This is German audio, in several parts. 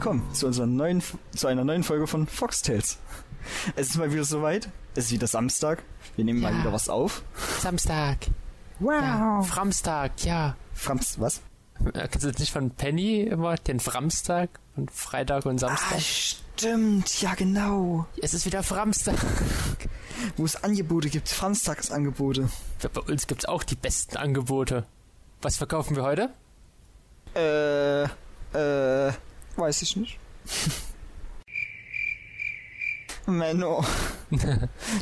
willkommen zu, unserer neuen, zu einer neuen Folge von Foxtails. Es ist mal wieder soweit. Es ist wieder Samstag. Wir nehmen Ja. mal wieder was auf. Samstag. Ja. Framstag, ja. Frams, was? Äh, Kennst du das nicht von Penny immer? Den Framstag? Von Freitag und Samstag? Ah, stimmt. Ja, genau. es ist wieder Framstag. Wo es Angebote gibt. Samstagsangebote. Bei uns gibt's auch die besten Angebote. Was verkaufen wir heute? Äh, äh, weiß ich nicht. Menno.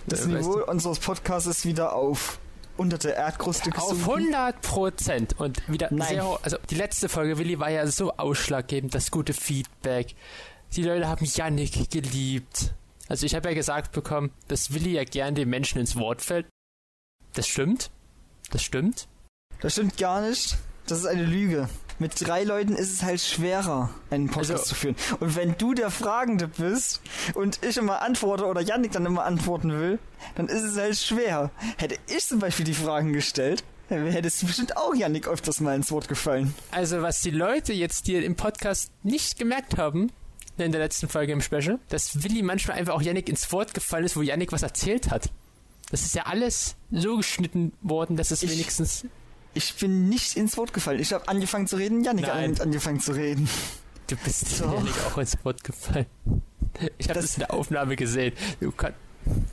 Das Niveau unseres Podcasts ist wieder auf unter der Erdkruste Auf gesunken. 100 Prozent. Und wieder Nein. sehr hoch. Also die letzte Folge, Willi, war ja so ausschlaggebend, das gute Feedback. Die Leute haben Yannick geliebt. Also ich habe ja gesagt bekommen, dass Willi ja gern den Menschen ins Wort fällt. Das stimmt. Das stimmt. Das stimmt gar nicht. Das ist eine Lüge. Mit drei Leuten ist es halt schwerer, einen Podcast Also- zu führen. Und wenn du der Fragende bist und ich immer antworte oder Yannick dann immer antworten will, dann ist es halt schwer. Hätte ich zum Beispiel die Fragen gestellt, dann hätte es bestimmt auch Yannick öfters mal ins Wort gefallen. Also was die Leute jetzt hier im Podcast nicht gemerkt haben, in der letzten Folge im Special, dass Willi manchmal einfach auch Yannick ins Wort gefallen ist, wo Yannick was erzählt hat. Das ist ja alles so geschnitten worden, dass es Ich- wenigstens... Ich bin nicht ins Wort gefallen. Ich habe angefangen zu reden, Nein. hat angefangen zu reden. Du bist So. Yannick auch ins Wort gefallen. Ich habe Das- das in der Aufnahme gesehen. Du kannst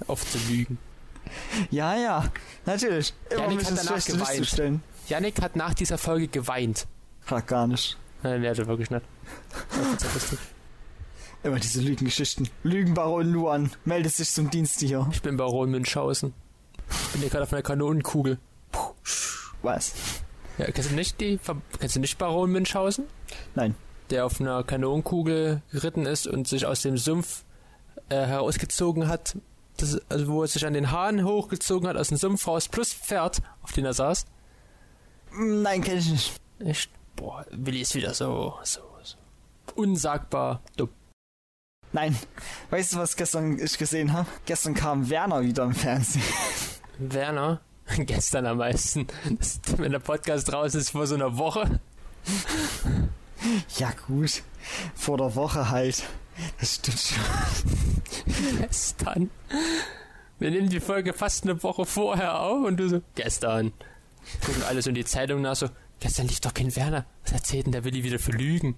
auf zu lügen. Ja, ja, natürlich. Immer mich hat danach geweint. Yannick hat nach dieser Folge geweint. Hat er gar nicht. Nein, der hatte wirklich nicht. Immer diese Lügengeschichten. Lügenbaron Luan meldet sich zum Dienst hier. Ich bin Baron Münchhausen. Ich bin hier gerade auf einer Kanonenkugel. Was? Ja, kennst du nicht die? Kennst du nicht Baron Münchhausen? Nein. Der auf einer Kanonenkugel geritten ist und sich aus dem Sumpf äh, herausgezogen hat. Das, also wo er sich an den Haaren hochgezogen hat, aus dem Sumpf raus, plus Pferd, auf dem er saß. Nein, kenne ich nicht. Echt? Boah, Willi ist wieder so, so, so. Unsagbar dumm. Nein. Weißt du, was gestern ich gesehen habe? Gestern kam Werner wieder im Fernsehen. Werner, gestern am meisten. Das, wenn der Podcast raus ist vor so einer Woche. Ja, gut. Vor der Woche halt. Das stimmt schon. Gestern. Wir nehmen die Folge fast eine Woche vorher auf und du so, gestern. Gucken alles in die Zeitung nach so, gestern lief doch kein Werner. Was erzählt denn der Willi wieder für Lügen?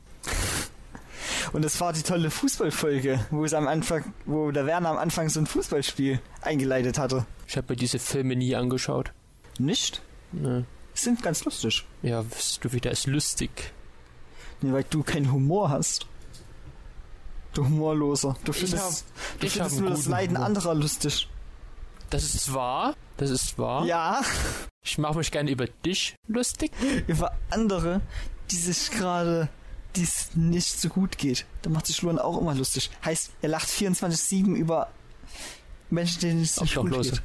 Und es war die tolle Fußballfolge, wo es am Anfang, wo der Werner am Anfang so ein Fußballspiel eingeleitet hatte. Ich habe mir diese Filme nie angeschaut. Nicht? Ne. Sind ganz lustig. Ja, bist du wieder ist lustig. Nee, weil du keinen Humor hast. Du Humorloser. Du findest, hab- du findest nur das Leiden Humor. anderer lustig. Das ist wahr. Das ist wahr. Ja, Ich mache mich gerne über dich lustig. über andere, die sich gerade, die es nicht so gut geht. Da macht sich Luan auch immer lustig. Heißt, er lacht 24-7 über Menschen, denen es nicht gut geht.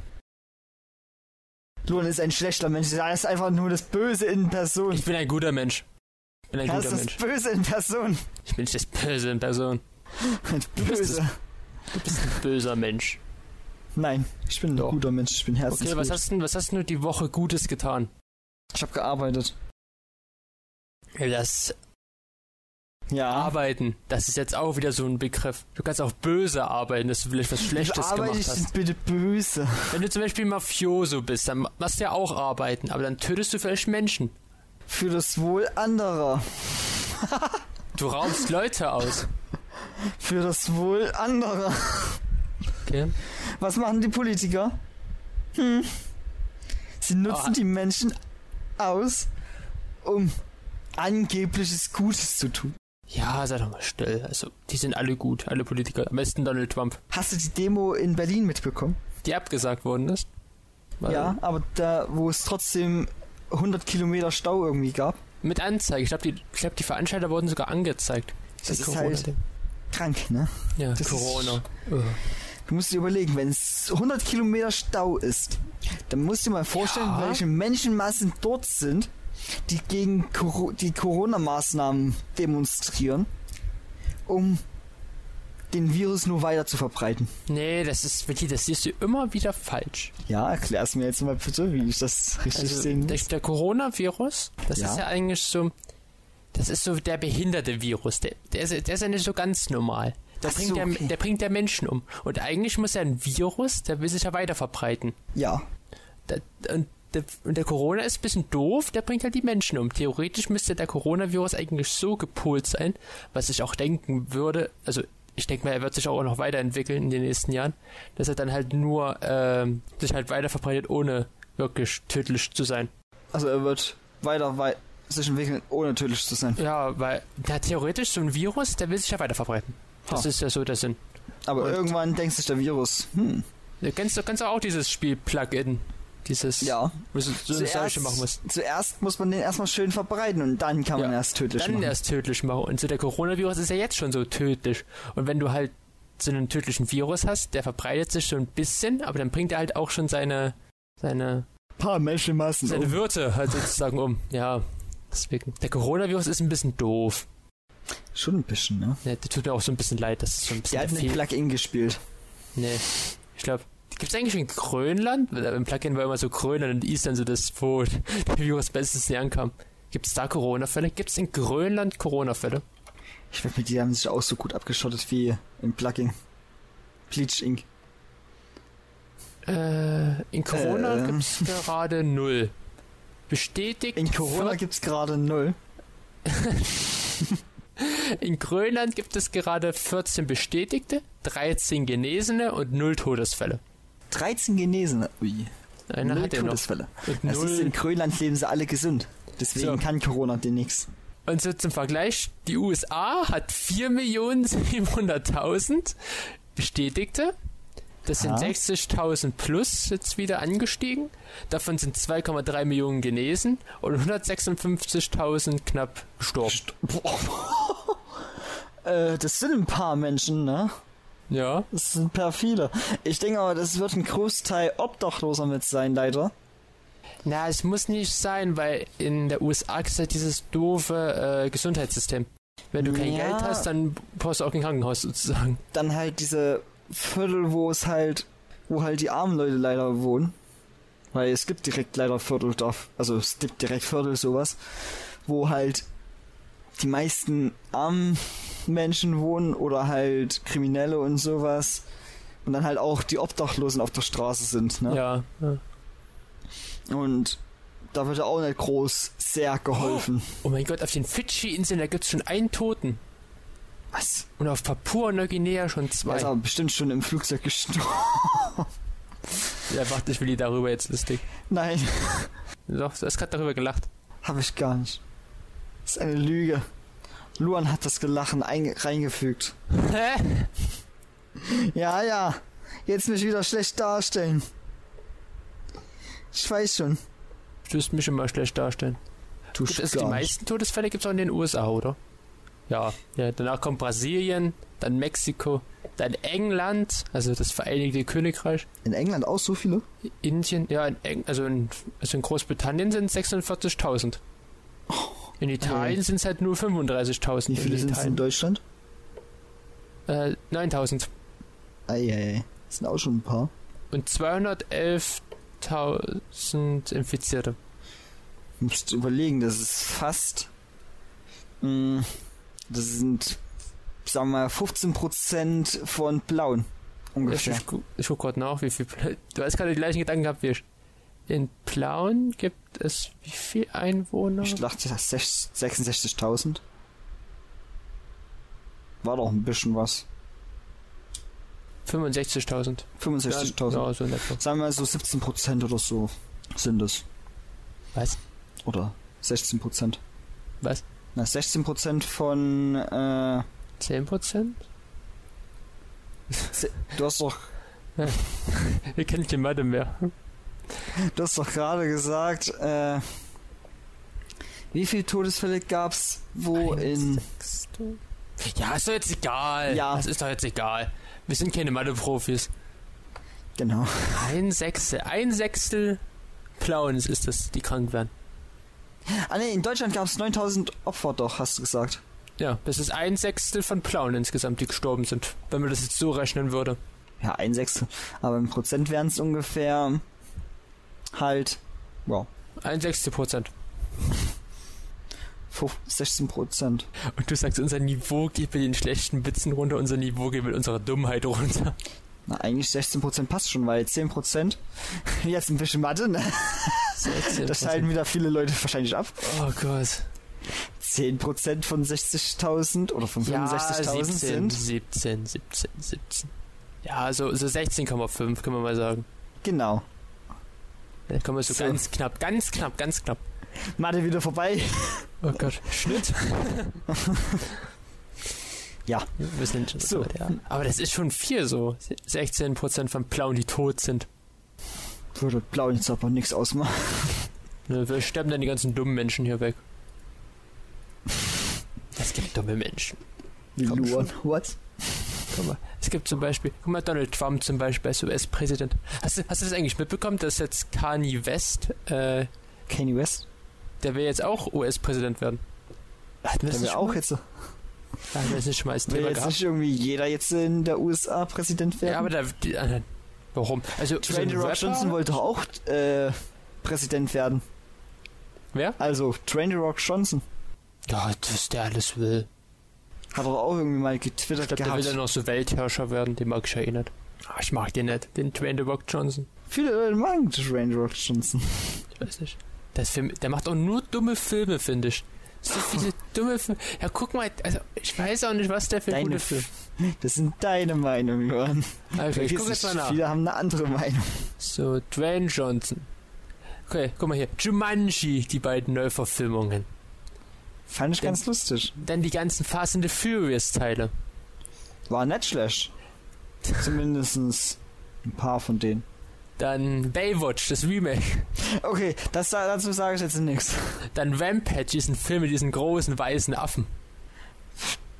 Luan ist ein schlechter Mensch. Er ist einfach nur das Böse in Person. Ich bin ein guter Mensch. Ich bin ein Er ist guter das Mensch. Böse in Person. Ich bin nicht das Böse in Person. bist Böse. Du bist ein böser Mensch. Nein, ich bin ein Doch. guter Mensch. Ich bin herzlich Okay, was hast du was hast du die Woche Gutes getan? Ich habe gearbeitet. Das Ja. Arbeiten, das ist jetzt auch wieder so ein Begriff. Du kannst auch böse arbeiten, dass du vielleicht was Schlechtes Wie arbeite gemacht ich hast. denn bitte böse? Wenn du zum Beispiel Mafioso bist, dann machst du ja auch arbeiten, aber dann tötest du vielleicht Menschen. Für das Wohl anderer. Du raubst Leute aus. Für das Wohl anderer. Okay. Was machen die Politiker? Hm. Sie nutzen Ah. die Menschen aus, um angebliches Gutes zu tun. Ja, sei doch mal still. Also, die sind alle gut, alle Politiker. Am besten Donald Trump. Hast du die Demo in Berlin mitbekommen? Die abgesagt worden ist. Weil- Ja, aber da, wo es trotzdem 100 Kilometer Stau irgendwie gab. Mit Anzeige. Ich glaube, die, ich glaub, die Veranstalter wurden sogar angezeigt. Das ist Corona halt krank, ne? Ja, das ist- Corona. Ugh. Du musst dir überlegen, wenn es 100 Kilometer Stau ist, dann musst du dir mal vorstellen, Ja. welche Menschenmassen dort sind, die gegen Coro die Corona-Maßnahmen demonstrieren, um den Virus nur weiter zu verbreiten. Nee, das ist wirklich, das siehst du immer wieder falsch. Ja, erklär's mir jetzt mal bitte, wie ich das richtig Also, sehen der, muss. der Coronavirus, das Ja. ist ja eigentlich so Das ist so der behinderte Virus. Der, der, ist, der ist ja nicht so ganz normal. Der, Ach bringt so, okay. der bringt ja Menschen um. Und eigentlich muss ja ein Virus, der will sich ja weiter verbreiten. Ja. Da, und, der, und der Corona ist ein bisschen doof, der bringt halt die Menschen um. Theoretisch müsste der Coronavirus eigentlich so gepolt sein, was ich auch denken würde, also ich denke mal, er wird sich auch noch weiterentwickeln in den nächsten Jahren, dass er dann halt nur ähm, sich halt weiter verbreitet, ohne wirklich tödlich zu sein. Also er wird weiter wei sich entwickeln, ohne tödlich zu sein. Ja, weil ja, theoretisch so ein Virus, der will sich ja weiter verbreiten. Das Ha. ist ja so der Sinn. Aber Und- irgendwann denkt sich der Virus, hm, Du kennst, du kennst auch dieses Spiel Plugin. Dieses, ja. du so eine Seuche machen musst. zuerst muss man den erstmal schön verbreiten und dann kann man Ja, erst tödlich dann machen. erst tödlich machen. Und so der Coronavirus ist ja jetzt schon so tödlich. Und wenn du halt so einen tödlichen Virus hast, der verbreitet sich so ein bisschen, aber dann bringt er halt auch schon seine, seine, paar Menschenmassen. seine um. Würte halt sozusagen um. Ja, deswegen. Der Coronavirus ist ein bisschen doof. Schon ein bisschen, ne? Ja, der tut mir auch so ein bisschen leid, das ist so ein bisschen Der hat mit Plugin gespielt. Nee, ich glaube, gibt's eigentlich in Grönland? Im Plugin war immer so Grönland und Island so das, wo der Virus bestens nie ankam. Gibt's da Corona-Fälle? Gibt's in Grönland Corona-Fälle? Ich wette mit die haben sich auch so gut abgeschottet wie im Plugin. Bleach Ink. Äh, in Corona Ähm. gibt's gerade null. Bestätigt. In Corona gibt's gerade null. in Grönland gibt es gerade 14 bestätigte, 13 genesene und null Todesfälle. 13 Genesene. Ui. Einer null hat er noch. Das ist, in. Grönland leben sie alle gesund. Deswegen So. kann Corona den nix. und so zum Vergleich, die USA hat 4.700.000 bestätigte. Das sind Aha. 60.000 plus jetzt wieder angestiegen. Davon sind 2,3 Millionen genesen und 156.000 knapp gestorben. Boah. äh, das sind ein paar Menschen, ne? Ja. Das sind per viele. Ich denke aber, das wird ein Großteil Obdachloser mit sein, leider. Na, es muss nicht sein, weil in der USA gibt es halt dieses doofe äh, Gesundheitssystem. Wenn du kein Ja. Geld hast, dann brauchst du auch kein Krankenhaus sozusagen. Dann halt diese Viertel, wo es halt, wo halt die armen Leute leider wohnen. Weil es gibt direkt leider Viertel da, also es gibt direkt Viertel sowas, wo halt die meisten armen Menschen wohnen oder halt Kriminelle und sowas. Und dann halt auch die Obdachlosen auf der Straße sind, ne? Ja. ja. Und da wird ja auch nicht groß sehr geholfen. Oh mein Gott, auf den Fidschi-Inseln, da gibt es schon einen Toten. Was? Und auf Papua-Neuguinea schon Der ist zwei. aber bestimmt schon im Flugzeug gestorben. Ja, warte, ich will die darüber jetzt lustig. Nein, Doch, du hast gerade darüber gelacht. habe ich gar nicht. Das ist eine Lüge. Luan hat das Gelachen einge- reingefügt. Hä? Ja, ja. Jetzt mich wieder schlecht darstellen. Ich weiß schon. Du wirst mich immer schlecht darstellen. Du Gibt es die meisten Todesfälle gibt es auch in den USA, oder? Ja. ja. Danach kommt Brasilien, dann Mexiko, dann England, also das Vereinigte Königreich. In England auch so viele? Indien, ja, in Eng also, in, also in Großbritannien sind es 46.000. In Italien sind es halt nur 35.000. Wie viele in sind es in. Deutschland? Äh, 9.000. Eieiei. Das sind auch schon ein paar. Und 211.000 Infizierte. Du musst überlegen, das ist fast. Mh, das sind, sagen wir mal, 15% von Blauen. Ich, Ungefähr. ich, gu- ich guck gerade nach, wie viel. Du hast gerade die gleichen Gedanken gehabt wie ich. In Plauen gibt es wie viel Einwohner? Ich dachte, das ist 66.000. War doch ein bisschen was. 65.000. 65.000. Ja, so in etwa. Sagen wir so 17% oder so sind es. Was? Oder 16%. Was? Na, 16% von, äh, 10%? ze- du hast doch, Ihr kennt die Mathe mehr. Du hast doch gerade gesagt, äh, wie viele Todesfälle gab's wo in, Sechstel? Ja, ist doch jetzt egal. Ja. Das ist doch jetzt egal. Wir sind keine Mathe-Profis. genau. Ein Sechstel. Ein Sechstel Plauens ist das, die krank werden. Ah ne, in Deutschland gab's 9000 Opfer doch, hast du gesagt. Ja, das ist ein Sechstel von Plauen insgesamt, die gestorben sind. Wenn man das jetzt so rechnen würde. Ja, ein Sechstel. Aber im Prozent wären es ungefähr halt, wow, Ein Sechstel Prozent. 16 Prozent. Und du sagst, unser Niveau geht mit den schlechten Witzen runter, unser Niveau geht mit unserer Dummheit runter. Na, eigentlich 16 Prozent passt schon, weil 10 Prozent, jetzt ein bisschen Mathe, ne? 16%. Das halten wieder viele Leute wahrscheinlich ab. Oh Gott. 10 Prozent von 60.000 oder von Ja, 65.000 17, sind. 17, 17, 17. Ja, so, so 16,5 können wir mal sagen. Genau. Da kommen wir so, So. ganz knapp, ganz knapp, ganz knapp. Mathe wieder vorbei. Oh Gott. Schnitt. Ja. Wir sind schon So. ja. Aber das ist schon viel so. 16% von Blauen, die tot sind. Würde blau jetzt aber nichts ausmachen. Wir sterben dann die ganzen dummen Menschen hier weg. Es gibt dumme Menschen. Luan. What? Guck mal. Es gibt zum Beispiel, guck mal, Donald Trump zum Beispiel als US-Präsident. Hast du, hast du das eigentlich mitbekommen, dass jetzt Kanye West, äh, Kanye West? der will jetzt auch US-Präsident werden? Wir Der das nicht auch mal? jetzt. Hatten wir das nicht schon mal als Will Thema jetzt gehabt? nicht irgendwie jeder jetzt in der USA Präsident werden? Ja, aber da, die, äh, warum? Also, so Dwayne Rock Johnson wollte doch auch äh, Präsident werden. Wer? Also, Dwayne Rock Johnson. Ja, dass der alles will. Hat doch auch irgendwie mal Ich getwittert glaube, der will gehabt. dann noch so Weltherrscher werden, den mag ich ja eh nicht. Ah, ich mag den nicht, den Dwayne The Rock Johnson. Viele Leute mögen Dwayne Rock Johnson. Ich weiß nicht. Der, ist Film, der macht auch nur dumme Filme, finde ich. So viele dumme Filme. Ja, guck mal, also ich weiß auch nicht, was der für Deine gute Filme. Das sind deine Meinungen, Johann. Also, ich guck jetzt mal nach. Viele haben eine andere Meinung. So, Dwayne Johnson. Okay, guck mal hier. Jumanji, die beiden Neuverfilmungen. Fand ich Den- ganz lustig. Dann die ganzen Fast and the Furious Teile. War nicht schlecht. Zumindest ein paar von denen. Dann Baywatch, das Remake. Okay, das, dazu sage ich jetzt nichts. Dann Rampage, diesen Film mit diesen großen weißen Affen.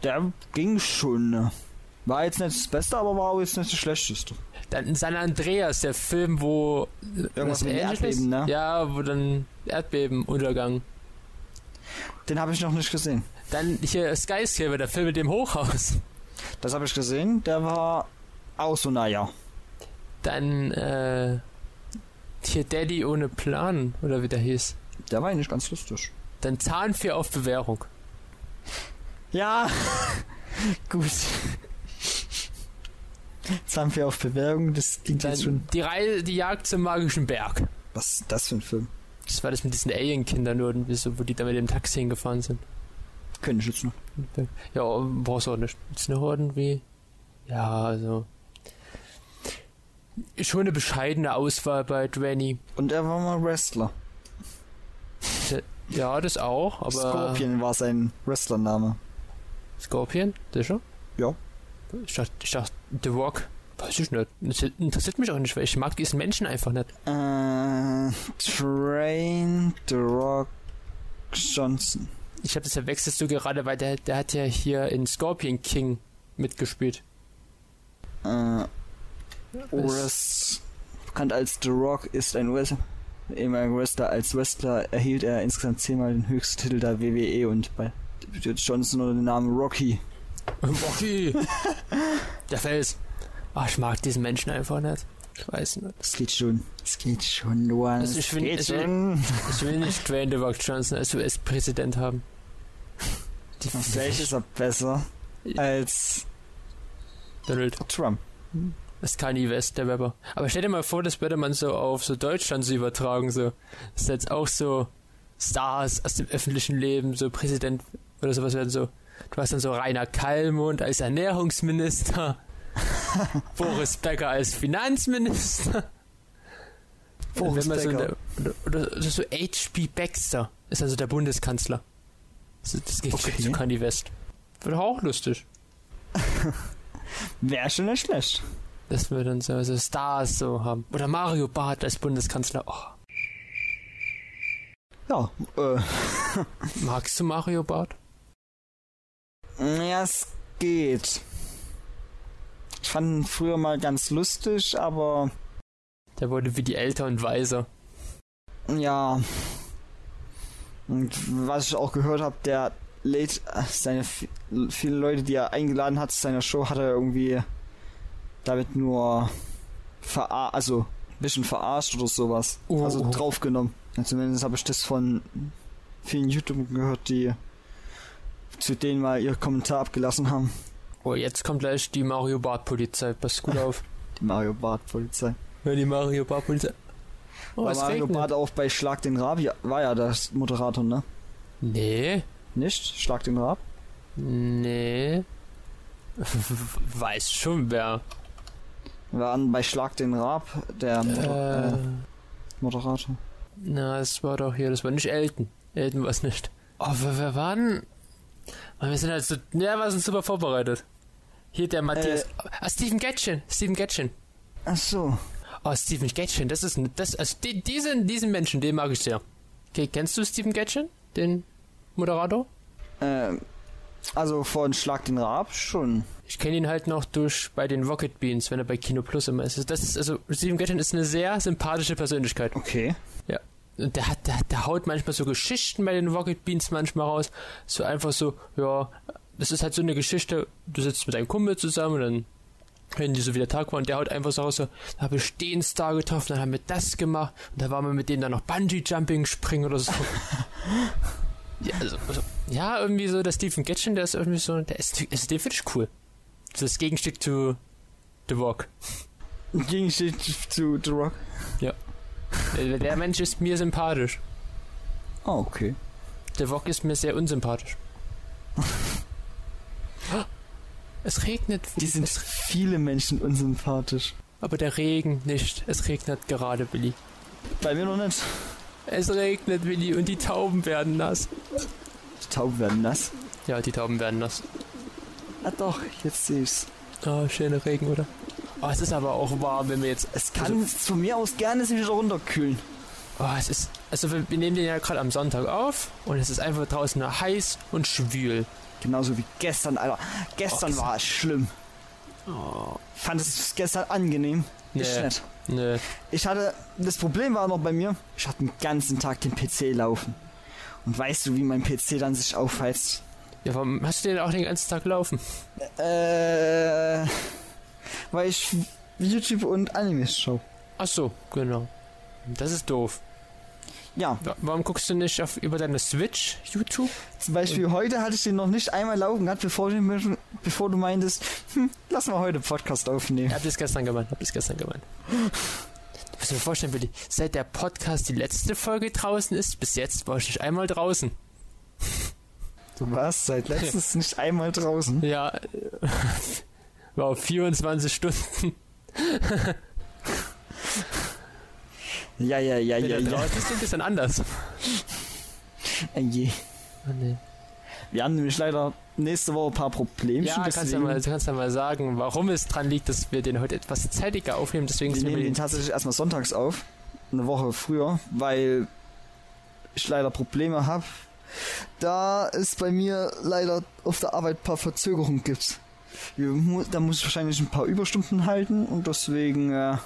Der ging schon. ne? War jetzt nicht das Beste, aber war auch jetzt nicht das Schlechteste. Dann San Andreas, der Film, wo Irgendwas was mit Erdbeben, ne? Ja, wo dann Erdbeben, Untergang. Den habe ich noch nicht gesehen. Dann hier Skyscraper, der Film mit dem Hochhaus. Das habe ich gesehen. Der war auch so, naja. Dann äh, hier Daddy ohne Plan oder wie der hieß. Der war eigentlich ganz lustig. Dann Zahnfee auf Bewährung. Ja, gut. Zahnfee auf Bewerbung, das klingt jetzt schon. Dann die Reise, die Jagd zum magischen Berg. Was ist das für ein Film? Das war das mit diesen Alien-Kindern, irgendwie so, wo die da mit dem Taxi hingefahren sind. Könnte ich jetzt noch. Ja, brauchst du auch nicht. Ist noch irgendwie. Ja, also. Schon eine bescheidene Auswahl bei Dwayne. Und er war mal Wrestler. Ja, das auch, aber. Scorpion war sein Wrestlername. Scorpion? Sicher? Ja. Ich dachte, ich dachte, The Rock. Weiß ich nicht. Das interessiert mich auch nicht, weil ich mag diesen Menschen einfach nicht. Äh, Train the Rock Johnson. Ich habe das verwechselst du gerade, weil der, der hat ja hier in Scorpion King mitgespielt. Äh, Wrest, bekannt als The Rock, ist ein US ehemaliger Wrestler. Als Wrestler erhielt er insgesamt zehnmal den höchsten Titel der WWE und bei Johnson unter dem Namen Rocky. Rocky! der Fels. Ach, ich mag diesen Menschen einfach nicht. Ich weiß nicht. Es geht schon. Es geht schon, Luan. Also Es ich geht also- schon. Ich will nicht Dwayne The Rock Johnson als US-Präsident haben. Die, Vielleicht ist er besser als Donald. Trump. Das ist Kanye West, der Rapper. Aber stell dir mal vor, das würde man so auf so Deutschland so übertragen, so. Das ist jetzt auch so Stars aus dem öffentlichen Leben, so Präsident oder sowas werden so. Du hast dann so Rainer Kallmund als Ernährungsminister, Boris Becker als Finanzminister. Boris man so Becker. eine, oder, oder so H.P. Baxter ist also der Bundeskanzler. Das, das geht Okay. zu Kanye West. Wird auch lustig. Wäre schon nicht schlecht. Dass wir dann so, so Stars so haben. Oder Mario Barth als Bundeskanzler. Oh, Ja, äh, magst du Mario Barth? ja, es geht. Ich fand ihn früher mal ganz lustig, aber Der wurde wie die älter und weiser. ja. Und was ich auch gehört habe, der lädt äh, seine vi- viele Leute, die er eingeladen hat zu seiner Show, hat er irgendwie damit nur verar also ein bisschen verarscht oder sowas. Oh, also oh. draufgenommen. Ja, zumindest habe ich das von vielen YouTubern gehört, die zu denen mal ihr Kommentar abgelassen haben. Oh, jetzt kommt gleich die Mario Bart Polizei. Pass gut auf. Die Mario Bart Polizei. Ja, die Mario Bart Polizei. Oh, es Mario regnet. Bart auch bei Schlag den Rab ja, war ja der Moderator, ne? Nee. Nicht? Schlag den Rab? Nee. Weiß schon wer. War an bei Schlag den Rab der Moder Äh, äh, Moderator. na, es war doch hier, das war nicht Elton. Elton war es nicht. Oh, wer, wer war denn? Mann, Wir sind halt so, ja, wir sind super vorbereitet. Hier der Matthias. ah, Steven Gatchen. Steven Gatchen. Ach so. Oh, Steven Gatchen, das ist ein, das, also die, diesen, diesen Menschen, den mag ich sehr. Okay, kennst du Steven Gatchen? Den Moderator? Ähm, also von Schlag den Rab schon. Ich kenne ihn halt noch durch bei den Rocket Beans, wenn er bei Kino Plus immer ist. Das ist also Steven Gatchen ist eine sehr sympathische Persönlichkeit. Okay. Ja. Und der hat, der, der haut manchmal so Geschichten bei den Rocket Beans manchmal raus. So einfach so, ja, das ist halt so eine Geschichte, du sitzt mit deinem Kumpel zusammen und dann reden die so wie der Tag war und der haut einfach so raus, so, da habe ich den Star getroffen, dann haben wir das gemacht und da waren wir mit denen dann noch Bungee-Jumping springen oder so. ja, also, also, ja, irgendwie so, der Stephen Gatchen, der ist irgendwie so, der ist, also den finde ich cool. Das ist das Gegenstück zu The Rock. Gegenstück zu The Rock. Der, der Mensch ist mir sympathisch. Ah, okay. Der Wok ist mir sehr unsympathisch. es regnet. Die sind es, viele Menschen unsympathisch. aber der Regen nicht. Es regnet gerade, Billy. Bei mir noch nicht. Es regnet, Billy, und die Tauben werden nass. Die Tauben werden nass. Ja, die Tauben werden nass. Ah doch, jetzt sehe ich's. Oh, schöner Regen, oder? Oh, es ist aber auch warm, wenn wir jetzt. Es kann von mir aus gerne sich wieder runterkühlen. Oh, es ist. Also, wir, wir nehmen den ja gerade am Sonntag auf und es ist einfach draußen nur heiß und schwül. Genauso wie gestern, Alter. Gestern Oh, war es schlimm. Oh, Fandest du es gestern angenehm? Nee. nett. ne. Ich hatte, das Problem war noch bei mir, ich hatte den ganzen Tag den PC laufen. Und weißt du, wie mein PC dann sich aufheizt? Ja, warum hast du den auch den ganzen Tag laufen? Äh, weil ich YouTube und Animes schaue. Ach so, genau. Das ist doof. Ja, Wa- Warum guckst du nicht auf, über deine Switch YouTube? zum Beispiel heute hatte ich den noch nicht einmal laufen gehabt, bevor du, mir- bevor du meintest, hm, lass mal heute Podcast aufnehmen. Ich hab das gestern gemeint, hab das gestern gemeint. Du musst dir vorstellen, Willi, seit der Podcast die letzte Folge draußen ist, bis jetzt war ich nicht einmal draußen. Du warst seit letztens nicht einmal draußen. Ja, wow, 24 Stunden. Ja, ja, ja, ja, ja. draußen bist, klingt das dann anders. Äh, je. Oh, nee. Wir haben nämlich leider nächste Woche ein paar Probleme. Ja, kannst du, mal, kannst du mal sagen, warum es dran liegt, dass wir den heute etwas zeitiger aufnehmen. Deswegen Wir nehmen den tatsächlich erstmal sonntags auf. Eine Woche früher, weil ich leider Probleme habe. Da es bei mir leider auf der Arbeit ein paar Verzögerungen gibt. Da muss ich wahrscheinlich ein paar Überstunden halten und deswegen äh,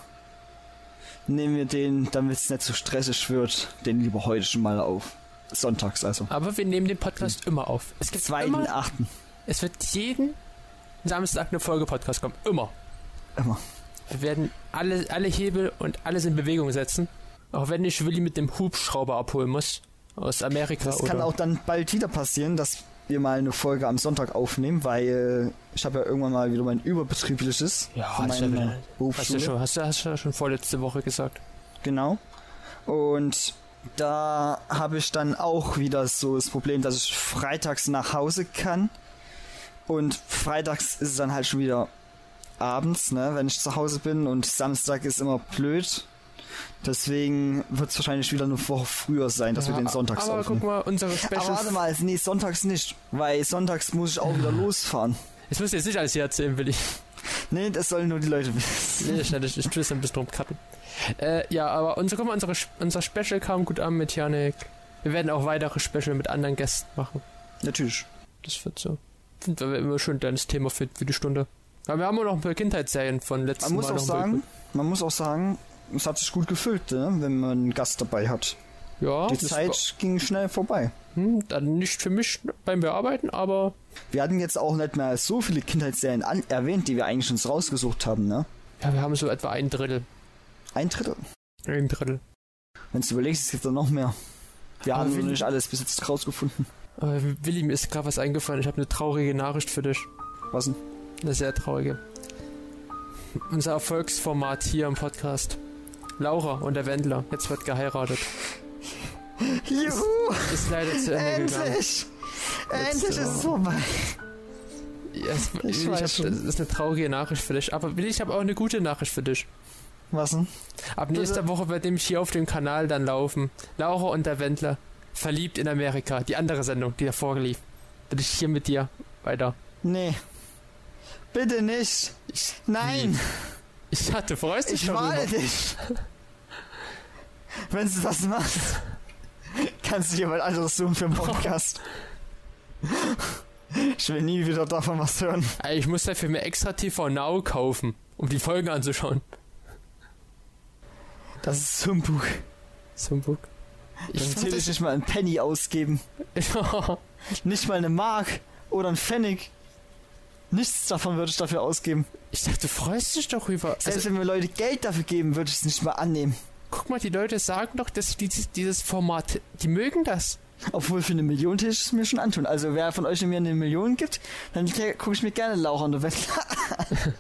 nehmen wir den, damit es nicht so stressig wird, den lieber heute schon mal auf. Sonntags also. aber wir nehmen den Podcast immer auf. Es gibt Zweiten, immer, achten. es wird jeden Samstag eine Folge Podcast kommen. Immer. Immer. Wir werden alle, alle Hebel und alles in Bewegung setzen. Auch wenn ich Willi mit dem Hubschrauber abholen muss. Aus Amerika Das oder. kann auch dann bald wieder passieren, dass wir mal eine Folge am Sonntag aufnehmen, weil ich habe ja irgendwann mal wieder mein überbetriebliches Ja, von hast du meiner ja- hast du, schon, hast, du, hast du ja schon vorletzte Woche gesagt. Genau. Und da habe ich dann auch wieder so das Problem, dass ich freitags nach Hause kann. Und freitags ist es dann halt schon wieder abends, ne, wenn ich zu Hause bin. Und Samstag ist immer blöd. Deswegen wird es wahrscheinlich wieder eine Woche früher sein, dass wir den sonntags Aber aufnehmen. guck mal, unsere Aber Special. warte mal, nee, sonntags nicht. Weil sonntags muss ich auch wieder losfahren. Jetzt musst du jetzt nicht alles hier erzählen, Willi. Nee, das sollen nur die Leute wissen. Nee, ich, ich, ich tue es ein bisschen drum cutten. Äh, ja, aber unser, guck mal, unsere, unser Special kam gut an mit Janik. Wir werden auch weitere Special mit anderen Gästen machen. Natürlich. Das wird so. Finden wir immer schön deines Thema für, für die Stunde. Aber wir haben auch noch ein paar Kindheitsserien von letzten Man muss Mal auch sagen, man muss auch sagen, es hat sich gut gefüllt, ne, wenn man einen Gast dabei hat. ja, Die Zeit ging schnell vorbei. Hm, dann nicht für mich beim Bearbeiten, aber Wir hatten jetzt auch nicht mehr so viele Kindheitsserien an erwähnt, die wir eigentlich uns rausgesucht haben, ne? ja, wir haben so etwa ein Drittel. Ein Drittel. Ein Drittel. Wenn du überlegst, es gibt da noch mehr. Wir Aber haben Willi- nicht alles bis jetzt rausgefunden. Aber Willi, mir ist gerade was eingefallen. Ich habe eine traurige Nachricht für dich. Was denn? Eine sehr traurige. Unser Erfolgsformat hier im Podcast. Laura und der Wendler. Jetzt wird geheiratet. Juhu! Ist leider zu Ende gegangen. Endlich! Endlich Jetzt, ist es vorbei. Ja, es, Ich ich weiß hab, das ist eine traurige Nachricht für dich. Aber ich habe auch eine gute Nachricht für dich. Was denn? Ab nächster Woche wird nämlich hier auf dem Kanal dann laufen. Laura und der Wendler. Verliebt in Amerika. Die andere Sendung, die davor lief. Will ich hier mit dir weiter. Nee. Bitte nicht. Ich, Nein. Ich hatte, freust dich Ich darüber? warne dich. Wenn du das machst, kannst du jemand anderes suchen für einen Podcast. Ich will nie wieder davon was hören. Ich muss dafür mir extra TV Now kaufen, um die Folgen anzuschauen. Das ist Humbug. Humbug. Ich Ich will dich nicht mal einen Penny ausgeben. Nicht mal eine Mark oder einen Pfennig. Nichts davon würde ich dafür ausgeben. ich dachte, du freust dich doch über. Selbst Also, wenn mir Leute Geld dafür geben, würde ich es nicht mal annehmen. guck mal, die Leute sagen doch, dass dieses, dieses Format, die mögen das. Obwohl für eine Million ich es mir schon antun. Also wer von euch mir eine Million gibt, dann gucke ich mir gerne Laura und Wendler.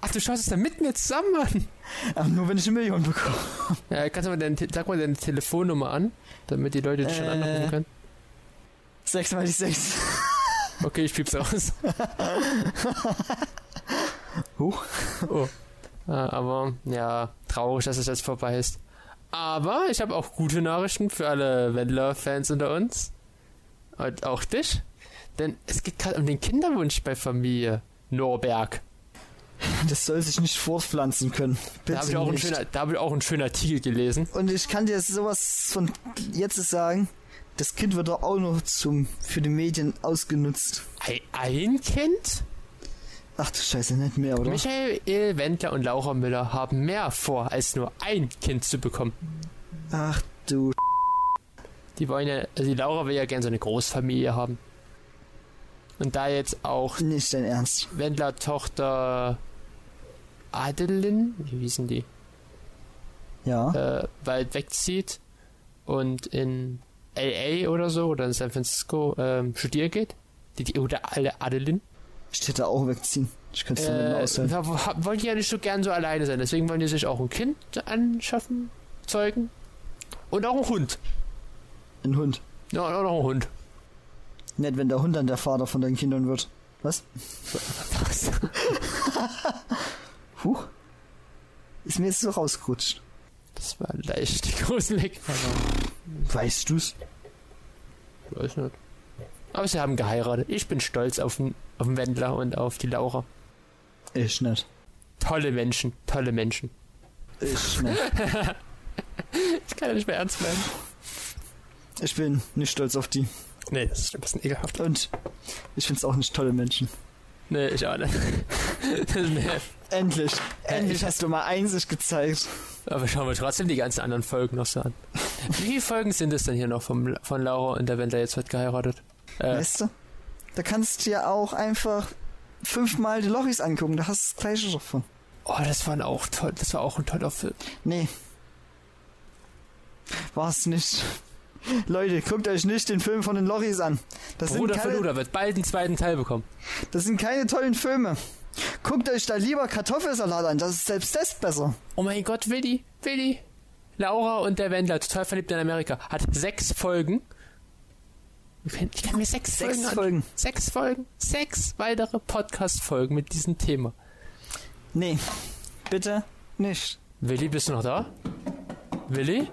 Ach, du schaust es dann mit mir zusammen an. Aber nur wenn ich eine Million bekomme. Ja, kannst du mal deine, sag mal deine Telefonnummer an, damit die Leute dich schon Äh. anrufen können. Sechs mal die sechs. Okay, ich piep's aus. Huch. Oh. Ah, aber ja, traurig, dass es jetzt vorbei ist. Aber ich habe auch gute Nachrichten für alle Wendler-Fans unter uns. Und auch dich. Denn es geht gerade um den Kinderwunsch bei Familie Norberg. Das soll sich nicht fortpflanzen können. Bitte Da habe ich, auch schöner- da hab ich auch einen schönen Artikel gelesen. Und ich kann dir sowas von jetzt sagen. Das Kind wird doch auch noch zum, für die Medien ausgenutzt. Ein, Kind? Ach du Scheiße, nicht mehr, oder? Michael Wendler und Laura Müller haben mehr vor, als nur ein Kind zu bekommen. Ach du. Die wollen ja, also die Laura will ja gerne so eine Großfamilie haben. Und da jetzt auch Nicht dein Ernst. Wendler Tochter Adeline, wie hießen die, Ja. äh, bald wegzieht und in LA oder so oder in San Francisco ähm, studieren geht. Die, die, oder alle Adeline. Ich hätte auch wegziehen. Ich könnte es Äh, ha- wollen die ja nicht so gern so alleine sein. Deswegen wollen die sich auch ein Kind anschaffen, zeugen. Und auch einen Hund. Ein Hund. Ja, und auch noch einen Hund. Nett, wenn der Hund dann der Vater von deinen Kindern wird. Was? Was? Huch. Ist mir jetzt so rausgerutscht. Das war leicht die Leck. Weißt du's? Weiß nicht. Aber sie haben geheiratet. Ich bin stolz auf den, auf den Wendler und auf die Laura. Ich nicht. Tolle Menschen, tolle Menschen. Ich nicht. Ich kann ja nicht mehr ernst meinen. Ich bin nicht stolz auf die. Nee, das ist ein bisschen ekelhaft. Und ich find's auch nicht tolle Menschen. Nee, ich auch nicht. nee. Endlich. Endlich ich- hast du mal Einsicht gezeigt. Aber schauen wir trotzdem die ganzen anderen Folgen noch so an. Wie viele Folgen sind es denn hier noch vom, von Laura und der Wendler jetzt wird geheiratet? Äh, Weißt du? Da kannst du dir auch einfach fünfmal die Lochis angucken. Da hast du das gleiche davon. oh, das war auch toll. Das war auch ein toller Film. Nee. War's nicht. Leute, guckt euch nicht den Film von den Lochis an. Das Bruder keine, Verluder wird bald einen zweiten Teil bekommen. das sind keine tollen Filme. Guckt euch da lieber Kartoffelsalat an. Das ist selbst das besser. Oh mein Gott, Willi, Willi. Laura und der Wendler, total verliebt in Amerika, hat sechs Folgen. Ich kann, ich mir sechs, Sechs Folgen Folgen. Sechs Folgen. Sechs weitere Podcast-Folgen mit diesem Thema. Nee. Bitte nicht. Willi, bist du noch da? Willi?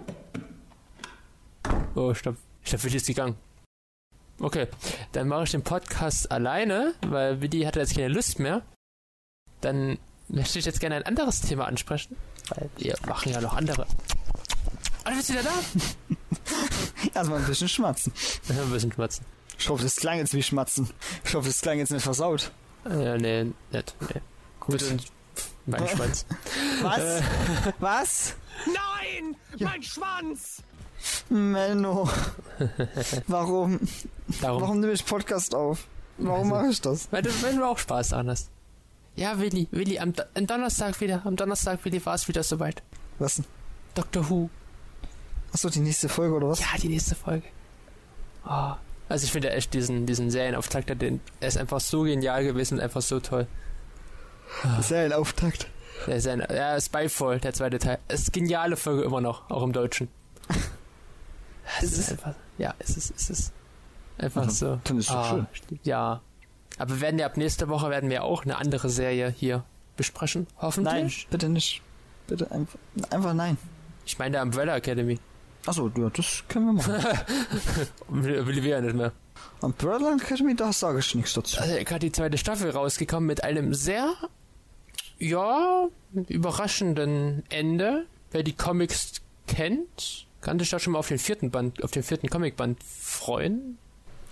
Oh, stopp. Ich glaube, Willi ist gegangen. Okay, dann mache ich den Podcast alleine, weil Willi hatte jetzt keine Lust mehr. Dann möchte ich jetzt gerne ein anderes Thema ansprechen, weil wir machen ja noch andere. Ah, du bist wieder da? Erstmal ein bisschen schmatzen. Ja, ein bisschen schmatzen. Ich hoffe, das klang jetzt wie schmatzen. Ich hoffe, das klang jetzt nicht versaut. Ja, nee, nett. Nee. Gut. Mein Schwanz. Was? Was? Nein! Mein Schwanz! Menno. Warum? Darum. Warum nehme ich Podcast auf? Warum mache ich das? Weil du, wenn du auch Spaß daran hast. Ja, Willi, Willi, am, am Donnerstag wieder, am Donnerstag, Willi, war es wieder soweit. Was denn? Dr. Who. Achso, die nächste Folge oder was? Ja, die nächste Folge. Oh. Also ich finde echt diesen, diesen Serienauftakt, den, er ist einfach so genial gewesen und einfach so toll. Serienauftakt. Der ein, ja, Spyfall, der zweite Teil. Es ist geniale Folge immer noch, auch im Deutschen. Es Ist ist einfach, ja, es ist, es ist einfach Also, so. dann ist doch Ah, schön. Ja. Aber wir werden ja ab nächste Woche werden wir auch eine andere Serie hier besprechen, Nein, hoffentlich. bitte nicht. Bitte einfach, einfach nein. Ich meine der Umbrella Academy. Achso, ja, das können wir machen. Will wir ja nicht mehr. Umbrella Academy, da sage ich nichts dazu. Also gerade die zweite Staffel rausgekommen mit einem sehr, ja, überraschenden Ende. Wer die Comics kennt, kann sich da schon mal auf den vierten Band, auf den vierten Comicband freuen.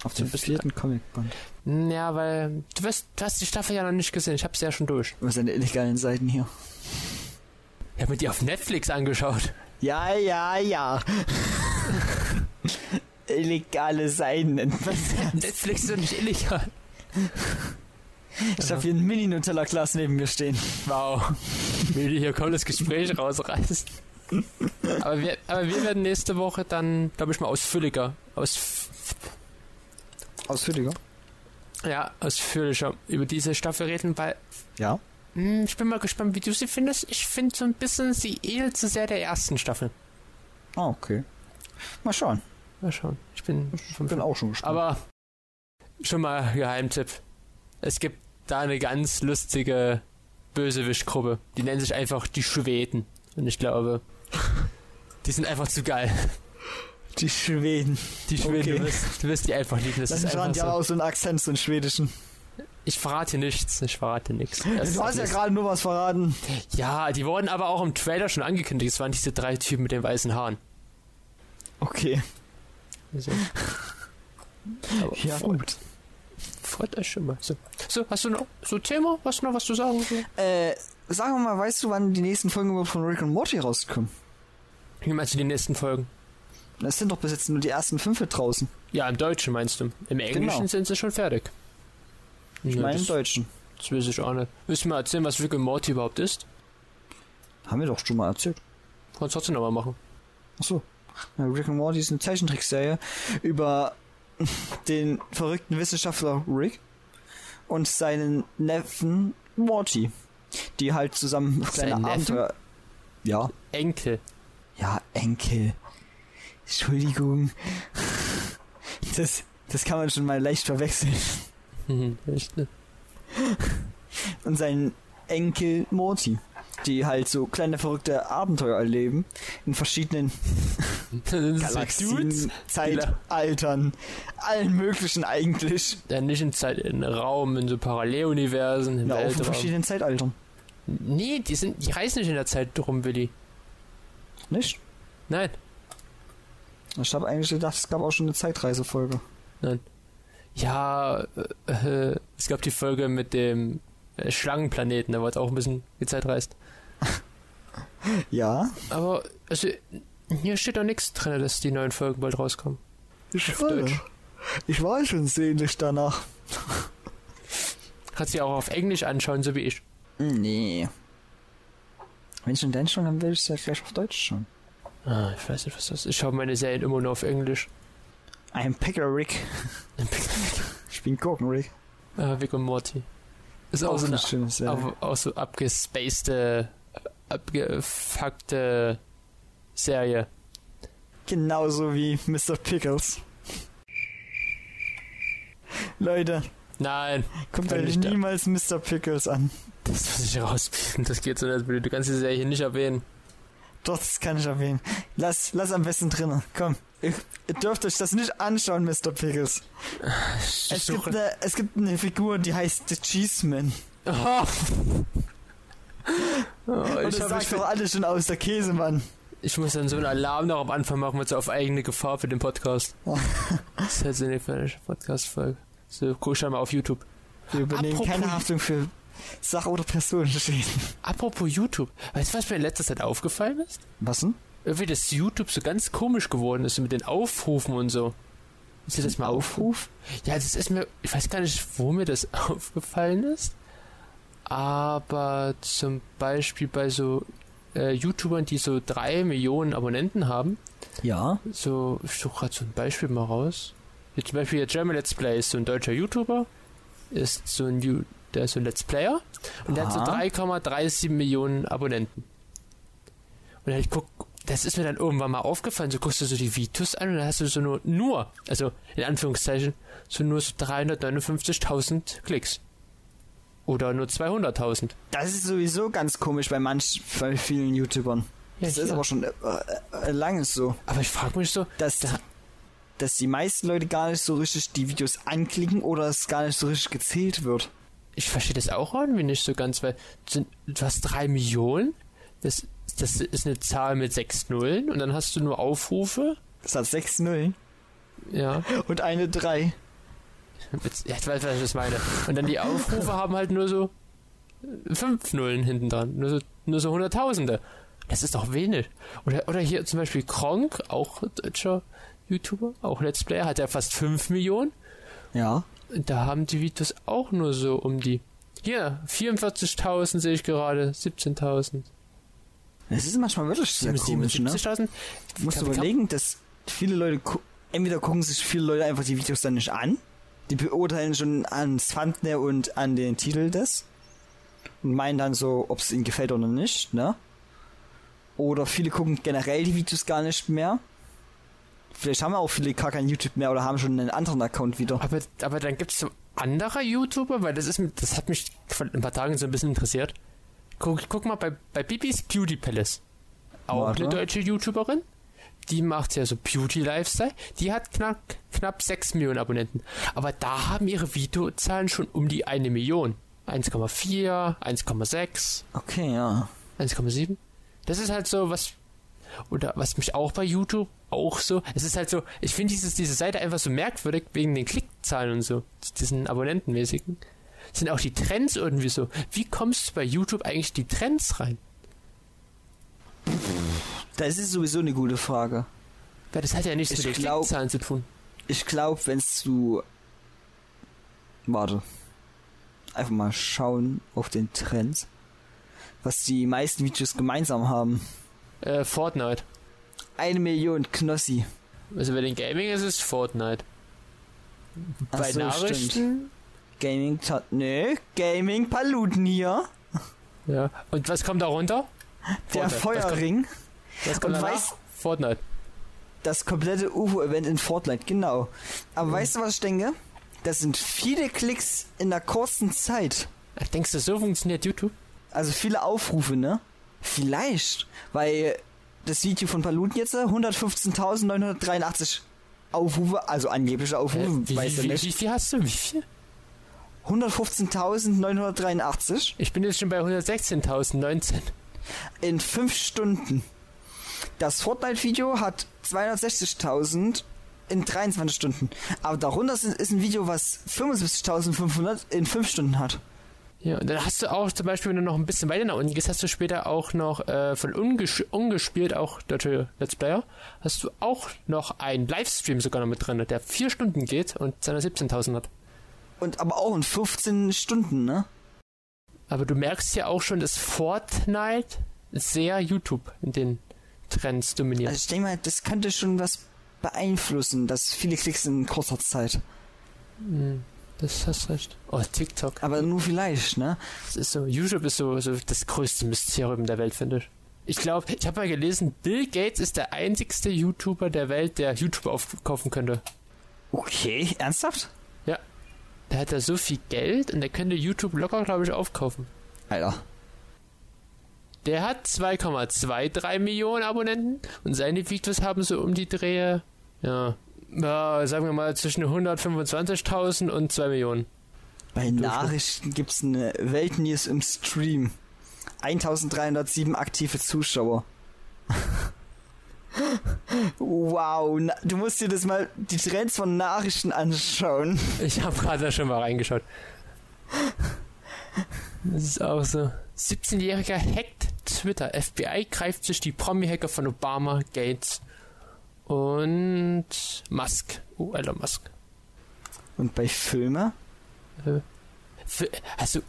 Auf dem vierten Comicband. Ja, weil du, wirst, du hast die Staffel ja noch nicht gesehen. Ich hab's ja schon durch. Was sind die illegalen Seiten hier? Ich hab mir die auf Netflix angeschaut. Ja, ja, ja. Illegale Seiten nennt man das. Netflix ist doch nicht illegal. Ich habe hier ein Mini-Nutella-Glas neben mir stehen. Wow. Wie du hier das Gespräch rausreißt. Aber wir, aber wir werden nächste Woche dann, glaube ich mal, ausführlicher, aus, Ausführlicher? ja, ausführlicher über diese Staffel reden, weil Ja. hm, ich bin mal gespannt, wie du sie findest. Ich finde so ein bisschen, sie ähnelt zu sehr der ersten Staffel. Ah, okay. Mal schauen. Mal schauen. Ich bin, Ich bin auch schon gespannt. aber schon mal Geheimtipp. Es gibt da eine ganz lustige Bösewichtgruppe. Die nennen sich einfach die Schweden. Und ich glaube, die sind einfach zu geil. Die Schweden. Die Schweden, Okay. du, wirst, du wirst die einfach lieben. Das Das ist einfach ja so. auch so Akzent, so einen schwedischen. Ich verrate nichts. Ich verrate nichts. Das Du hast ja gerade nur was verraten. ja, die wurden aber auch im Trailer schon angekündigt. Es waren diese drei Typen mit den weißen Haaren. Okay. Also. Aber Ja, freut, gut. freut euch schon mal. So. so, hast du noch so Thema? Hast du noch was zu sagen? So? Äh, sag mal, weißt du, wann die nächsten Folgen von Rick und Morty rauskommen? Wie meinst du die nächsten Folgen? Es sind doch bis jetzt nur die ersten fünf draußen. Ja, im Deutschen meinst du. Im Englischen Genau. sind sie schon fertig. Ich Ja, meine im Deutschen. das weiß ich auch nicht. Willst du mal erzählen, was Rick und Morty überhaupt ist? Haben wir doch schon mal erzählt. Kannst du trotzdem nochmal machen. Achso. Ja, Rick and Morty ist eine Zeichentrickserie über den verrückten Wissenschaftler Rick und seinen Neffen Morty, die halt zusammen kleine? Abenteuer. Ja, Enkel. ja, Enkel. Entschuldigung. Das, das kann man schon mal leicht verwechseln. Echt, ne? Und seinen Enkel Morty, die halt so kleine verrückte Abenteuer erleben in verschiedenen so Galaxien, Dudes, Zeitaltern, allen möglichen eigentlich. Ja, nicht in Zeit, in Raum, in so Paralleluniversen, im Ja, auch in Weltraum. verschiedenen Zeitaltern. Nee, die sind, die reisen nicht in der Zeit rum, Willi. Nicht? Nein. Ich habe eigentlich gedacht, es gab auch schon eine Zeitreisefolge. Ja, äh, äh, es gab die Folge mit dem äh, Schlangenplaneten, da wurde auch ein bisschen die Zeit reist. Ja. Aber, also, hier steht doch nichts drin, dass die neuen Folgen bald rauskommen. Ich, ich war schon sehnlich danach. Kannst du auch auf Englisch anschauen, so wie ich. Nee. Wenn schon denn schon, dann will ich es ja gleich auf Deutsch schon. Ah, ich weiß nicht, was das ist. Ich schaue meine Serien immer nur auf Englisch. I'm Picker Rick. Ich bin Gurken Rick. Ah, Vic und Morty. Ist auch, so eine schöne Serie. auch, auch so abgespacede, abgefuckte Serie. Genauso wie Mr. Pickles. Leute, Nein, kommt euch nicht da. niemals Mr. Pickles an. das muss ich rauspicken. Das geht so nicht. Du kannst die Serie hier nicht erwähnen. Doch, das kann ich erwähnen. Lass, lass am besten drinnen. Komm. Ihr, ihr dürft euch das nicht anschauen, Mr. Pickles. Ich Es gibt, eine, es gibt eine Figur, die heißt The Cheeseman. Oh. Oh, Und ich, das sagt doch alles schon aus, der Käsemann. ich muss dann so einen Alarm noch am Anfang machen mit so auf eigene Gefahr für den Podcast. Das ist halt so eine Podcast-Folge. So, guck schon mal auf YouTube. Wir übernehmen Apropos- keine Haftung für Sach- oder Personenschäden. Apropos YouTube. Weißt du, was mir in letzter Zeit aufgefallen ist? Was denn? Irgendwie, dass YouTube so ganz komisch geworden ist, mit den Aufrufen und so. Ist dir das mal Aufruf? Ja, das ist mir, ich weiß gar nicht, wo mir das aufgefallen ist. Aber zum Beispiel bei so äh, YouTubern, die so drei Millionen Abonnenten haben. Ja. So, ich suche gerade so ein Beispiel mal raus. Hier zum Beispiel der German Let's Play ist so ein deutscher YouTuber, ist so ein, Ju- der ist so ein Let's Player und der hat so Aha. 3,37 Millionen Abonnenten. Und dann ich guck, das ist mir dann irgendwann mal aufgefallen, so guckst du so die Videos an und dann hast du so nur, nur, also in Anführungszeichen, so nur so 359.000 Klicks. Oder nur 200.000. Das ist sowieso ganz komisch bei manch, bei vielen YouTubern. Ja, das ist hier. aber schon äh, äh, lange so, Aber ich frage mich so, dass, dass die meisten Leute gar nicht so richtig die Videos anklicken oder es gar nicht so richtig gezählt wird. Ich verstehe das auch irgendwie nicht so ganz, weil sind, du hast drei Millionen, das, das ist eine Zahl mit sechs Nullen und dann hast du nur Aufrufe. Das hat sechs Nullen Ja, und eine drei. ja ich weiß, was ich das meine. Und dann die Aufrufe haben halt nur so äh, fünf Nullen hinten dran, nur so, nur so Hunderttausende. Das ist doch wenig. Oder, oder hier zum Beispiel Kronk, auch deutscher YouTuber, auch Let's Player, hat ja fast fünf Millionen. Ja. Da haben die Videos auch nur so um die. Hier, 44.000 sehe ich gerade, 17.000. Das ist manchmal wirklich sehr komisch, ne? 77.000? Du musst überlegen, dass viele Leute, entweder gucken sich viele Leute einfach die Videos dann nicht an, die beurteilen schon ans Thumbnail und an den Titel des und meinen dann so, ob es ihnen gefällt oder nicht, ne? Oder viele gucken generell die Videos gar nicht mehr. Vielleicht haben auch viele gar kein YouTube mehr oder haben schon einen anderen Account wieder. Aber, aber dann gibt es so andere YouTuber, weil das ist das hat mich vor ein paar Tagen so ein bisschen interessiert. Guck, guck mal bei, bei Bibis Beauty Palace. Auch Warte. eine deutsche YouTuberin. Die macht ja so Beauty Lifestyle. Die hat knapp, knapp 6 Millionen Abonnenten. Aber da haben ihre Videozahlen schon um die eine Million. 1,4, 1,6. Okay, ja. 1,7. Das ist halt so was oder was mich auch bei YouTube auch so, es ist halt so, ich finde dieses diese Seite einfach so merkwürdig wegen den Klickzahlen und so, diesen abonnentenmäßigen. Sind auch die Trends irgendwie so. Wie kommst du bei YouTube eigentlich die Trends rein? Das ist sowieso eine gute Frage. Weil das hat ja nichts Ich mit den glaub- Klickzahlen zu tun. Ich glaube, wenn du. Warte. Einfach mal schauen auf den Trends. Was die meisten Videos gemeinsam haben. Äh, Fortnite. Eine Million Knossi. Also bei den Gaming ist es Fortnite. Ach bei so, Nachrichten. Gaming. Ta- Nö, Gaming Paluten hier. Ja. Und was kommt da runter? Der Fortnite. Was kommt- Feuerring. Was kommt Und Fortnite. Das komplette UFO-Event in Fortnite, genau. Aber weißt du, was ich denke? Das sind viele Klicks in der kurzen Zeit. Denkst du, so funktioniert YouTube? Also viele Aufrufe, ne? Vielleicht. Weil das Video von Paluten jetzt 115.983 Aufrufe, also angebliche Aufrufe, Äh, wie, weiß wie, wie, nicht. wie viel hast du? Wie viel? 115.983 Ich bin jetzt schon bei 116.019. in 5 Stunden. Das Fortnite-Video hat 260.000 in 23 Stunden. Aber darunter ist, ist ein Video, was 75.500 in 5 Stunden hat. Ja, und dann hast du auch zum Beispiel, wenn du noch ein bisschen weiter nach unten gehst, hast du später auch noch äh, von unges ungespielt, auch deutsche Let's Player, hast du auch noch einen Livestream sogar noch mit drin, der vier Stunden geht und 217.000 hat. Und aber auch in 15 Stunden, ne? Aber du merkst ja auch schon, dass Fortnite sehr YouTube in den Trends dominiert. Also ich denke mal, das könnte schon was beeinflussen, dass viele Klicks in kurzer Zeit. Hm, das hast recht. Oh, TikTok. Aber nur vielleicht, ne? Das ist so, YouTube ist so, so das größte Mysterium der Welt, finde ich. Ich glaube, ich habe mal gelesen, Bill Gates ist der einzigste YouTuber der Welt, der YouTube aufkaufen könnte. Okay, ernsthaft? Ja. Der hat da so viel Geld und der könnte YouTube locker, glaube ich, aufkaufen. Alter. Der hat 2,23 Millionen Abonnenten und seine Videos haben so um die Drehe, ja, ja sagen wir mal zwischen 125.000 und 2 Millionen. Bei Nachrichten gibt's eine Weltnews im Stream. 1307 aktive Zuschauer. wow, na, du musst dir das mal die Trends von Nachrichten anschauen. Ich habe gerade da schon mal reingeschaut. Das ist auch so. 17-Jähriger hackt Twitter. FBI greift sich die Promi-Hacker von Obama, Gates und Musk. Oh, Elon Musk. Und bei Filme? Für, also,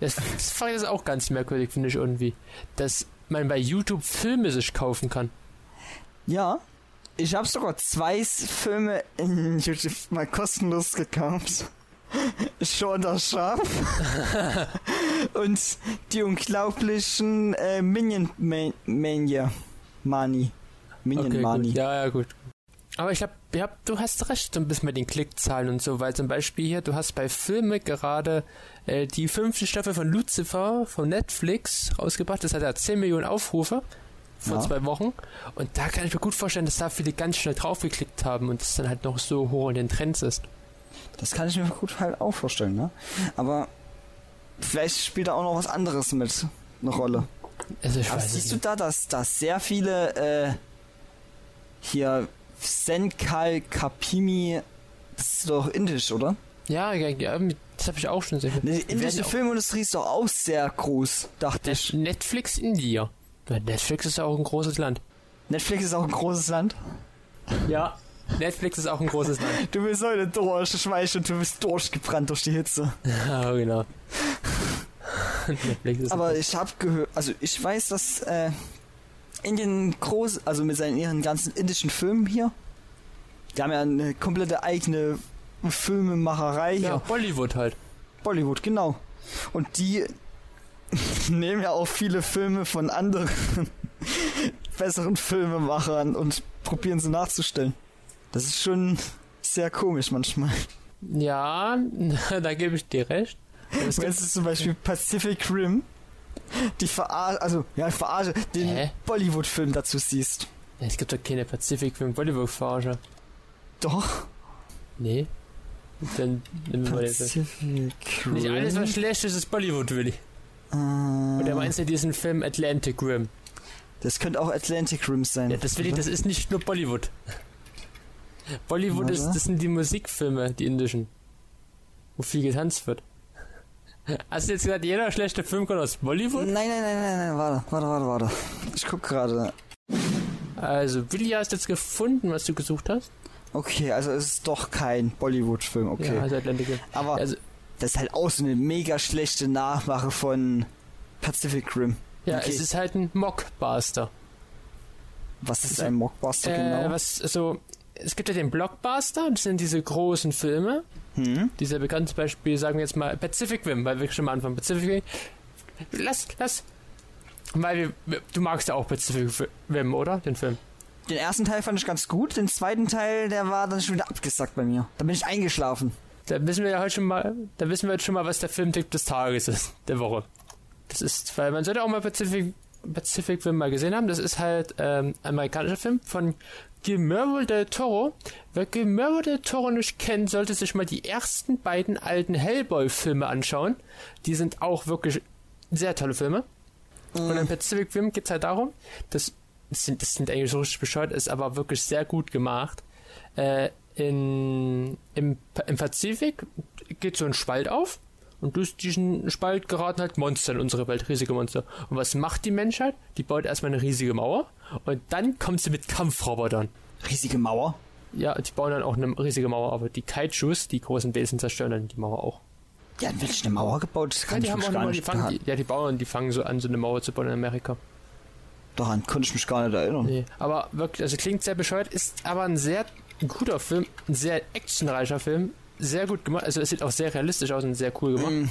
das, das fand ich das auch ganz merkwürdig, finde ich irgendwie. Dass man bei YouTube Filme sich kaufen kann. Ja, ich habe sogar zwei Filme in YouTube mal kostenlos gekauft. Schon das Schaf. Und die unglaublichen äh, Minion Man Mania. Mani. Minion Okay, Mani. gut. Ja, ja, gut. Aber ich glaube, ja, du hast recht, ein bisschen mit den Klickzahlen und so, weil zum Beispiel hier, du hast bei Filme gerade äh, die fünfte Staffel von Lucifer von Netflix rausgebracht. Das hat ja 10 Millionen Aufrufe vor Ja. zwei Wochen. Und da kann ich mir gut vorstellen, dass da viele ganz schnell draufgeklickt haben und es dann halt noch so hoch in den Trends ist. Das kann ich mir gut halt auch vorstellen, ne? Aber vielleicht spielt da auch noch was anderes mit eine Rolle. Also ich Aber weiß siehst es du nicht. da, dass da sehr viele äh, hier Senkal Kapimi, das ist doch indisch, oder? Ja, ja, ja, das habe ich auch schon gesehen. Die indische Filmindustrie ist doch auch sehr groß, dachte Net- ich. Netflix India. Netflix ist ja auch ein großes Land. Netflix ist auch ein großes Land. Ja. Netflix ist auch ein großes Land. Du bist heute durch, ich weiß und du bist durchgebrannt durch die Hitze. Ja, genau. Netflix ist Aber ich habe gehört, also ich weiß, dass äh, Indien groß, also mit seinen ihren ganzen indischen Filmen hier, die haben ja eine komplette eigene Filmemacherei hier. ja, Bollywood halt. Bollywood, genau. Und die nehmen ja auch viele Filme von anderen besseren Filmemachern und probieren sie nachzustellen. Das ist schon sehr komisch manchmal. Ja, da gebe ich dir recht. Es es zum Beispiel Pacific Rim, die verarsche, also ja, verarsche, den? Bollywood-Film dazu siehst. es gibt doch keine Pazifik für Bollywood-Verarsche. Doch. Nee. Dann nehmen wir mal. Pacific Nicht alles, was schlecht ist, ist Bollywood, Willi. Äh, Oder meinst du diesen Film Atlantic Rim? das könnte auch Atlantic Rim sein. Ja, das Willi, das ist nicht nur Bollywood. Bollywood ist, das sind die Musikfilme, die indischen. Wo viel getanzt wird. Hast du jetzt gesagt, jeder schlechte Film kommt aus Bollywood? Nein, nein, nein, nein, nein, warte, warte, warte, warte. Ich guck gerade. Also, Willi hast jetzt gefunden, was du gesucht hast. Okay, also es ist doch kein Bollywood-Film, okay. Ja, also Atlantic. Aber Also, das ist halt auch so eine mega schlechte Nachmache von Pacific Rim. ja, okay. es ist halt ein Mockbuster. Was ist Also, ein Mockbuster Äh, genau? was, also, es gibt ja den Blockbuster, das sind diese großen Filme. Hm? Dieser bekannte Beispiel, sagen wir jetzt mal Pacific Rim, weil wir schon mal anfangen. Pacific Rim. Lass, lass. Weil wir, du magst ja auch Pacific Rim, oder? Den Film. Den ersten Teil fand ich ganz gut, den zweiten Teil, der war dann schon wieder abgesackt bei mir. Da bin ich eingeschlafen. Da wissen wir ja heute schon mal, da wissen wir jetzt schon mal, was der Filmtipp des Tages ist, der Woche. Das ist, weil man sollte auch mal Pacific, Pacific Rim mal gesehen haben. Das ist halt ähm, ein amerikanischer Film von Guillermo del Toro. Wer Guillermo del Toro nicht kennt, sollte sich mal die ersten beiden alten Hellboy-Filme anschauen. Die sind auch wirklich sehr tolle Filme. Und im Pacific Rim geht es halt darum, dass das sind, das sind eigentlich so richtig bescheuert, ist aber wirklich sehr gut gemacht. Äh, in, im, Im Pazifik geht so ein Spalt auf und durch diesen Spalt geraten halt Monster in unsere Welt, riesige Monster. Und was macht die Menschheit? Die baut erstmal eine riesige Mauer und dann kommt sie mit Kampfrobotern. Riesige Mauer. Ja, die bauen dann auch eine riesige Mauer, aber die Kaijus, die großen Wesen, zerstören dann die Mauer auch. Die haben wirklich eine Mauer gebaut, das Ja, kann die ich haben gar nochmal, die nicht fangen, die, ja, die Bauern, die fangen so an, so eine Mauer zu bauen in Amerika. daran konnte ich mich gar nicht erinnern. Nee, aber wirklich, also klingt sehr bescheuert, ist aber ein sehr guter Film, ein sehr actionreicher Film, sehr gut gemacht, also es sieht auch sehr realistisch aus und sehr cool gemacht. Ähm,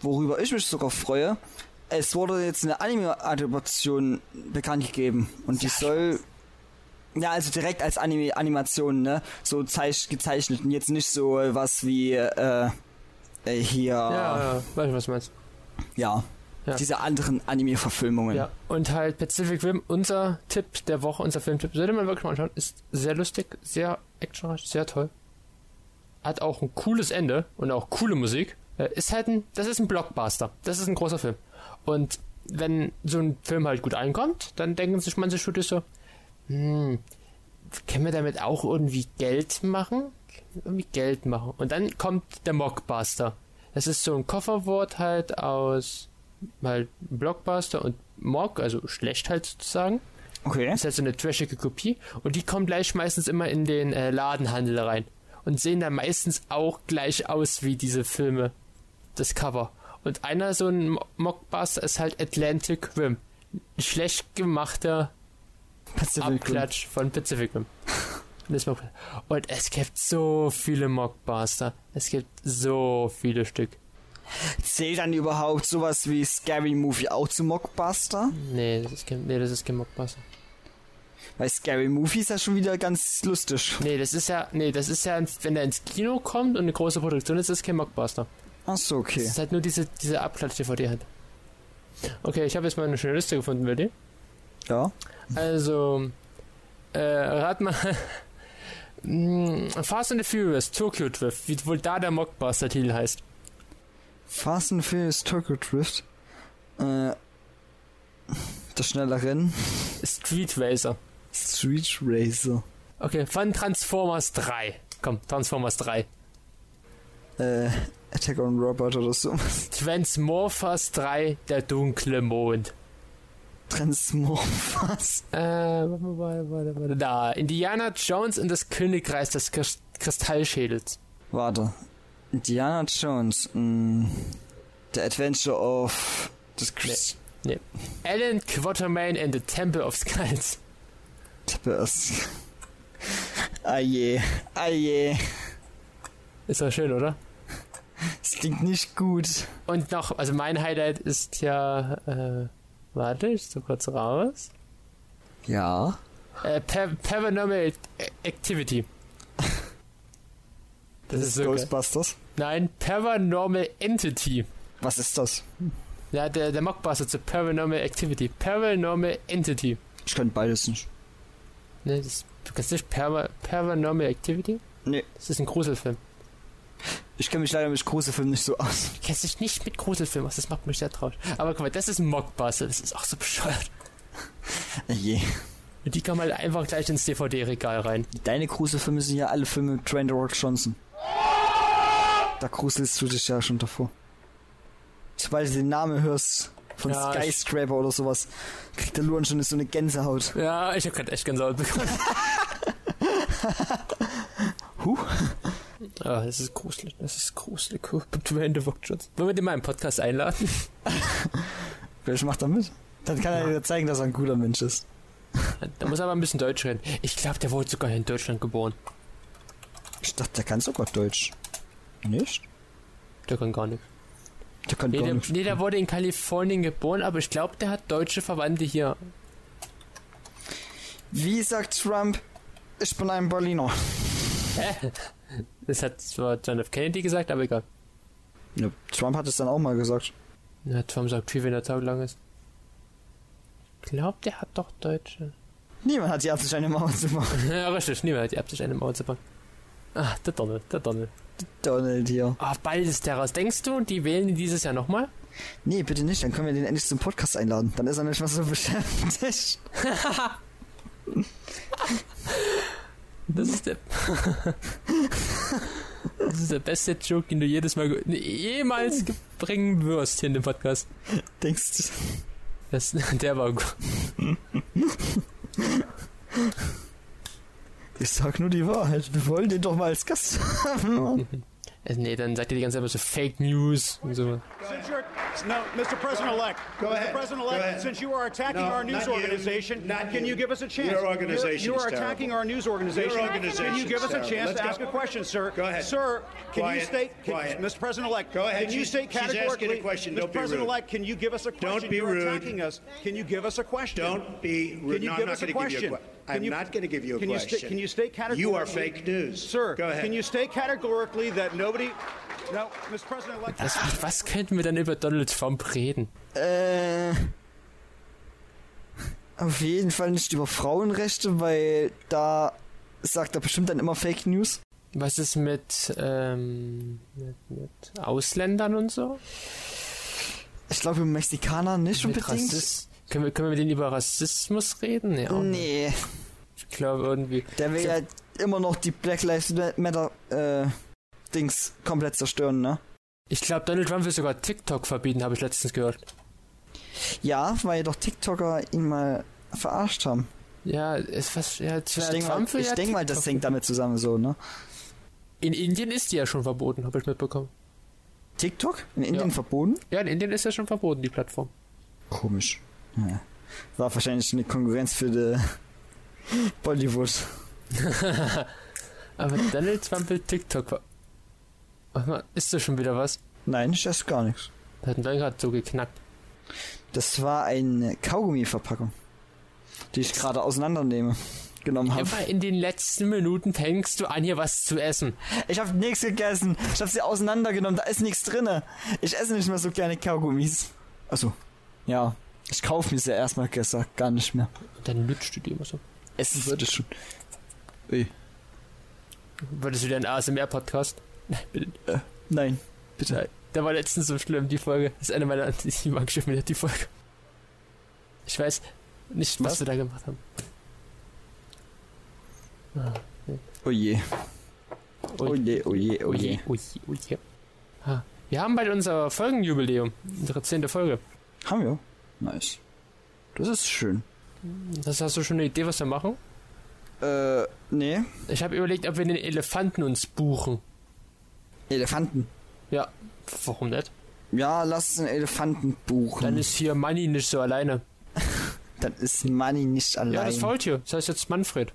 worüber ich mich sogar freue, es wurde jetzt eine Anime-Adaption bekannt gegeben und die soll ja also direkt als Anime Animation ne so zeich gezeichnet und jetzt nicht so was wie äh, äh, hier Ja, ja, ja, weißt du, was du meinst. Ja. diese anderen Anime-Verfilmungen. Ja, und halt Pacific Rim, unser Tipp der Woche, unser Filmtipp, sollte man wirklich mal anschauen, ist sehr lustig, sehr actionreich, sehr toll. Hat auch ein cooles Ende und auch coole Musik. Äh, Ist halt ein, das ist ein Blockbuster. Das ist ein großer Film. Und wenn so ein Film halt gut einkommt, dann denken sich manche Studios so, hm, können wir damit auch irgendwie Geld machen? Irgendwie Geld machen. Und dann kommt der Mockbuster. Das ist so ein Kofferwort halt aus halt Blockbuster und Mock, also schlecht halt sozusagen. Okay. Das ist halt so eine trashige Kopie. Und die kommen gleich meistens immer in den äh, Ladenhandel rein. Und sehen dann meistens auch gleich aus wie diese Filme. Das Cover. Und einer so ein Mo- Mockbuster ist halt Atlantic Rim. schlecht gemachter Pacific Rim. Abklatsch von Pacific Rim. Und es gibt so viele Mockbuster. Es gibt so viele Stück. Zählt dann überhaupt sowas wie Scary Movie auch zu Mockbuster? Nee, das ist kein, nee, das ist kein Mockbuster. Weil Scary Movie ist ja schon wieder ganz lustig. Nee, das ist ja, nee, das ist ja, wenn er ins Kino kommt und eine große Produktion ist, ist das kein Mockbuster. Achso, Das okay. ist halt nur diese, diese Abklatsch-DVD halt. Okay, ich habe jetzt mal eine schöne Liste gefunden, Willi. Ja. Also, äh, rat mal. Fast and the Furious, Tokyo Drift, wie wohl da der Mockbuster-Titel heißt. Fast and Furious Tokyo Drift. Äh, das schnelle Rennen. Street Racer. Street Racer. Okay, von Transformers 3. Komm, Transformers 3. Äh, Attack on Robot oder so. Transmorphers 3, der dunkle Mond. Transmorphers. Äh, warte, warte, warte, warte. Da, Indiana Jones in das Königreich des Krist- Kristallschädels. Warte. Indiana Jones. Mh, The Adventure of... Das Chris... Alan Quatermain and the Temple of Skulls. Nee. Aje. Aje. Ist doch schön, oder? Das klingt nicht gut. Und noch, also mein Highlight ist ja, äh, warte, ich so kurz raus. Ja. Äh, Pa- Paranormal Activity. Das ist so geil. Ghostbusters. Nein, Paranormal Entity. Was ist das? Ja, der, der Mockbuster zu Paranormal Activity. Paranormal Entity. Ich kann beides nicht. Ne, das, du kannst nicht Para, Paranormal Activity? Nee. Das ist ein Gruselfilm. Ich kenne mich leider mit großen Filmen nicht so aus. Du kennst dich nicht mit Gruselfilmen aus, das macht mich sehr traurig. Aber guck mal, das ist ein Mockbuster, das ist auch so bescheuert. Je. Und die kann man halt einfach gleich ins DVD-Regal rein. Deine Gruselfilme sind ja alle Filme mit Dwayne Rock Johnson. Da gruselst du dich ja schon davor. Sobald du den Namen hörst von Ja, Skyscraper oder sowas, kriegt der Luan schon so eine Gänsehaut. Ja, ich hab grad echt Gänsehaut bekommen. Huh. Ah, das ist gruselig, das ist gruselig. Rock Johnson. Wollen wir den mal im Podcast einladen? Wer macht da mit? Dann kann er dir zeigen, dass er ein guter Mensch ist. Da muss er aber ein bisschen Deutsch reden. Ich glaube, der wurde sogar in Deutschland geboren. Ich dachte, der kann sogar Deutsch. Nicht? Der kann gar nicht. Der kann Nee gar der, nicht. nee, der wurde in Kalifornien geboren, aber ich glaube, der hat deutsche Verwandte hier. Wie sagt Trump, ich bin ein Berliner. Das hat zwar John F. Kennedy gesagt, aber egal. Ja, Trump hat es dann auch mal gesagt. Ja, Trump sagt viel, wenn er Tag lang ist. Ich glaube, der hat doch Deutsche. Niemand hat die Absicht, eine Mauer zu machen. ja, richtig, niemand hat die Absicht, eine Mauer zu bauen. Ah, der Donald, der Donald. Donald hier. Bald ist der raus. Denkst du, die wählen ihn dieses Jahr nochmal? Nee, bitte nicht, dann können wir den endlich zum Podcast einladen. Dann ist er nicht mehr so beschäftigt. Das ist der. das ist der beste Joke, den du jedes Mal jemals ge- bringen wirst hier in dem Podcast. Denkst du? Das, der war gut. Ich sag nur die Wahrheit. Wir wollen den doch mal als Gast haben. Äh, Nee, dann sagt ihr die ganze Zeit so Fake News und so. Since you're, no, Mr. President-elect. Go ahead. Mr. President-elect, since you are attacking No, our news not you. organization, Not can you. you give us a chance? Your organization You are attacking terrible. our news organization. Your organization Can you give us a chance Let's to go. ask a question, sir? Go ahead. Sir, can you state, can, Quiet. Mr. President-elect, Go ahead. can you She's- state she's asking a categorically, question. Mr. Don't be. President-elect, can you give us a question? Don't be You're rude. attacking us. Can you give us a question? Don't be rude. Can you no, give I'm us not a going to give you question? I'm Can you- not going to give you a can you question. sta- can you state categorically? You are fake news. Sir, Go ahead. can you state categorically that nobody... No, Mr. President-elect... Was, was könnten wir dann über Donald Trump reden? Äh. Auf jeden Fall nicht über Frauenrechte, weil da sagt er bestimmt dann immer Fake News. Was ist mit, ähm, mit, mit Ausländern und so? Ich glaube, Mexikaner nicht Mit unbedingt. Rassist können, wir, können wir mit denen über Rassismus reden? Nicht. Nee, Ich glaube irgendwie. der will ja immer noch die Black Lives Matter äh, Dings komplett zerstören, ne? Ich glaube, Donald Trump will sogar TikTok verbieten, habe ich letztens gehört. Ja, weil doch TikToker ihn mal verarscht haben. Ja, ist was, ja, Ich denke mal, ich ja denk mal, das hängt damit zusammen so, ne? In Indien ist die ja schon verboten, habe ich mitbekommen. TikTok? In Indien Ja. verboten? Ja, in Indien ist ja schon verboten, die Plattform. Komisch. Ja. War wahrscheinlich eine Konkurrenz für die Bollywood. Aber Donald Trump will TikTok. Mal, ist da schon wieder was? Nein, ich esse gar nichts. Da hat ein gerade so geknackt. Das war eine Kaugummi-Verpackung, die ich gerade auseinandernehme, genommen habe. Immer in den letzten Minuten fängst du an, hier was zu essen. Ich habe nichts gegessen. Ich habe sie auseinandergenommen. Da ist nichts drinne. Ich esse nicht mehr so gerne Kaugummis. Also, ja. Ich kaufe mir sie erstmal gesagt gar nicht mehr. Und dann lutscht du die immer so. Essen würde schon. Ui. War das wieder ein ASMR-Podcast? Nein, bitte. Nein, bitte. Nein. Der war letztens so schlimm, die Folge. Das ist eine meiner, ich mag schon wieder die Folge. Ich weiß nicht, was, Was? wir da gemacht haben. Ah, Oh je. ui. Oh je, oh je, oh je. Ui, ui, ui. Ah, Wir haben bald unser Folgenjubiläum. Unsere zehnte Folge. Haben wir? Nice. Das ist schön. Das hast du schon eine Idee, was wir machen? Äh, nee. Ich habe überlegt, ob wir den Elefanten uns buchen. Elefanten. Ja, warum nicht? Ja, lass einen Elefanten buchen. Dann ist hier Manni nicht so alleine. Dann ist Manni nicht allein. Ja, das Faultier. Das heißt jetzt Manfred.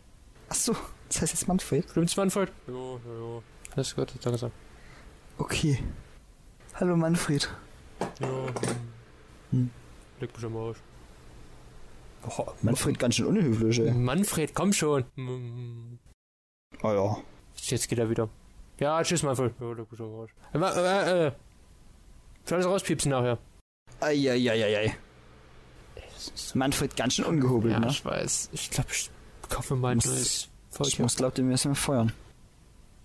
Ach so, das heißt jetzt Manfred. Stimmt's, Manfred? Ja, ja. Das ist gut, danke so. Okay. Hallo Manfred. Ja. Hm. Leg mich am Arsch. Oh, Manfred ganz schön unhöflich, ey. Manfred, komm schon. Oh ja. Jetzt geht er wieder. Ja, tschüss, Manfred. Ja, leg mich am Arsch. Äh, äh, äh. Ich will alles rauspiepsen nachher. Eieieiei. Manfred ganz schön ungehobelt, Ja, ne? ich weiß. Ich glaube, ich kaufe Muss- neues Ich muss glaubt, den müssen wir feuern.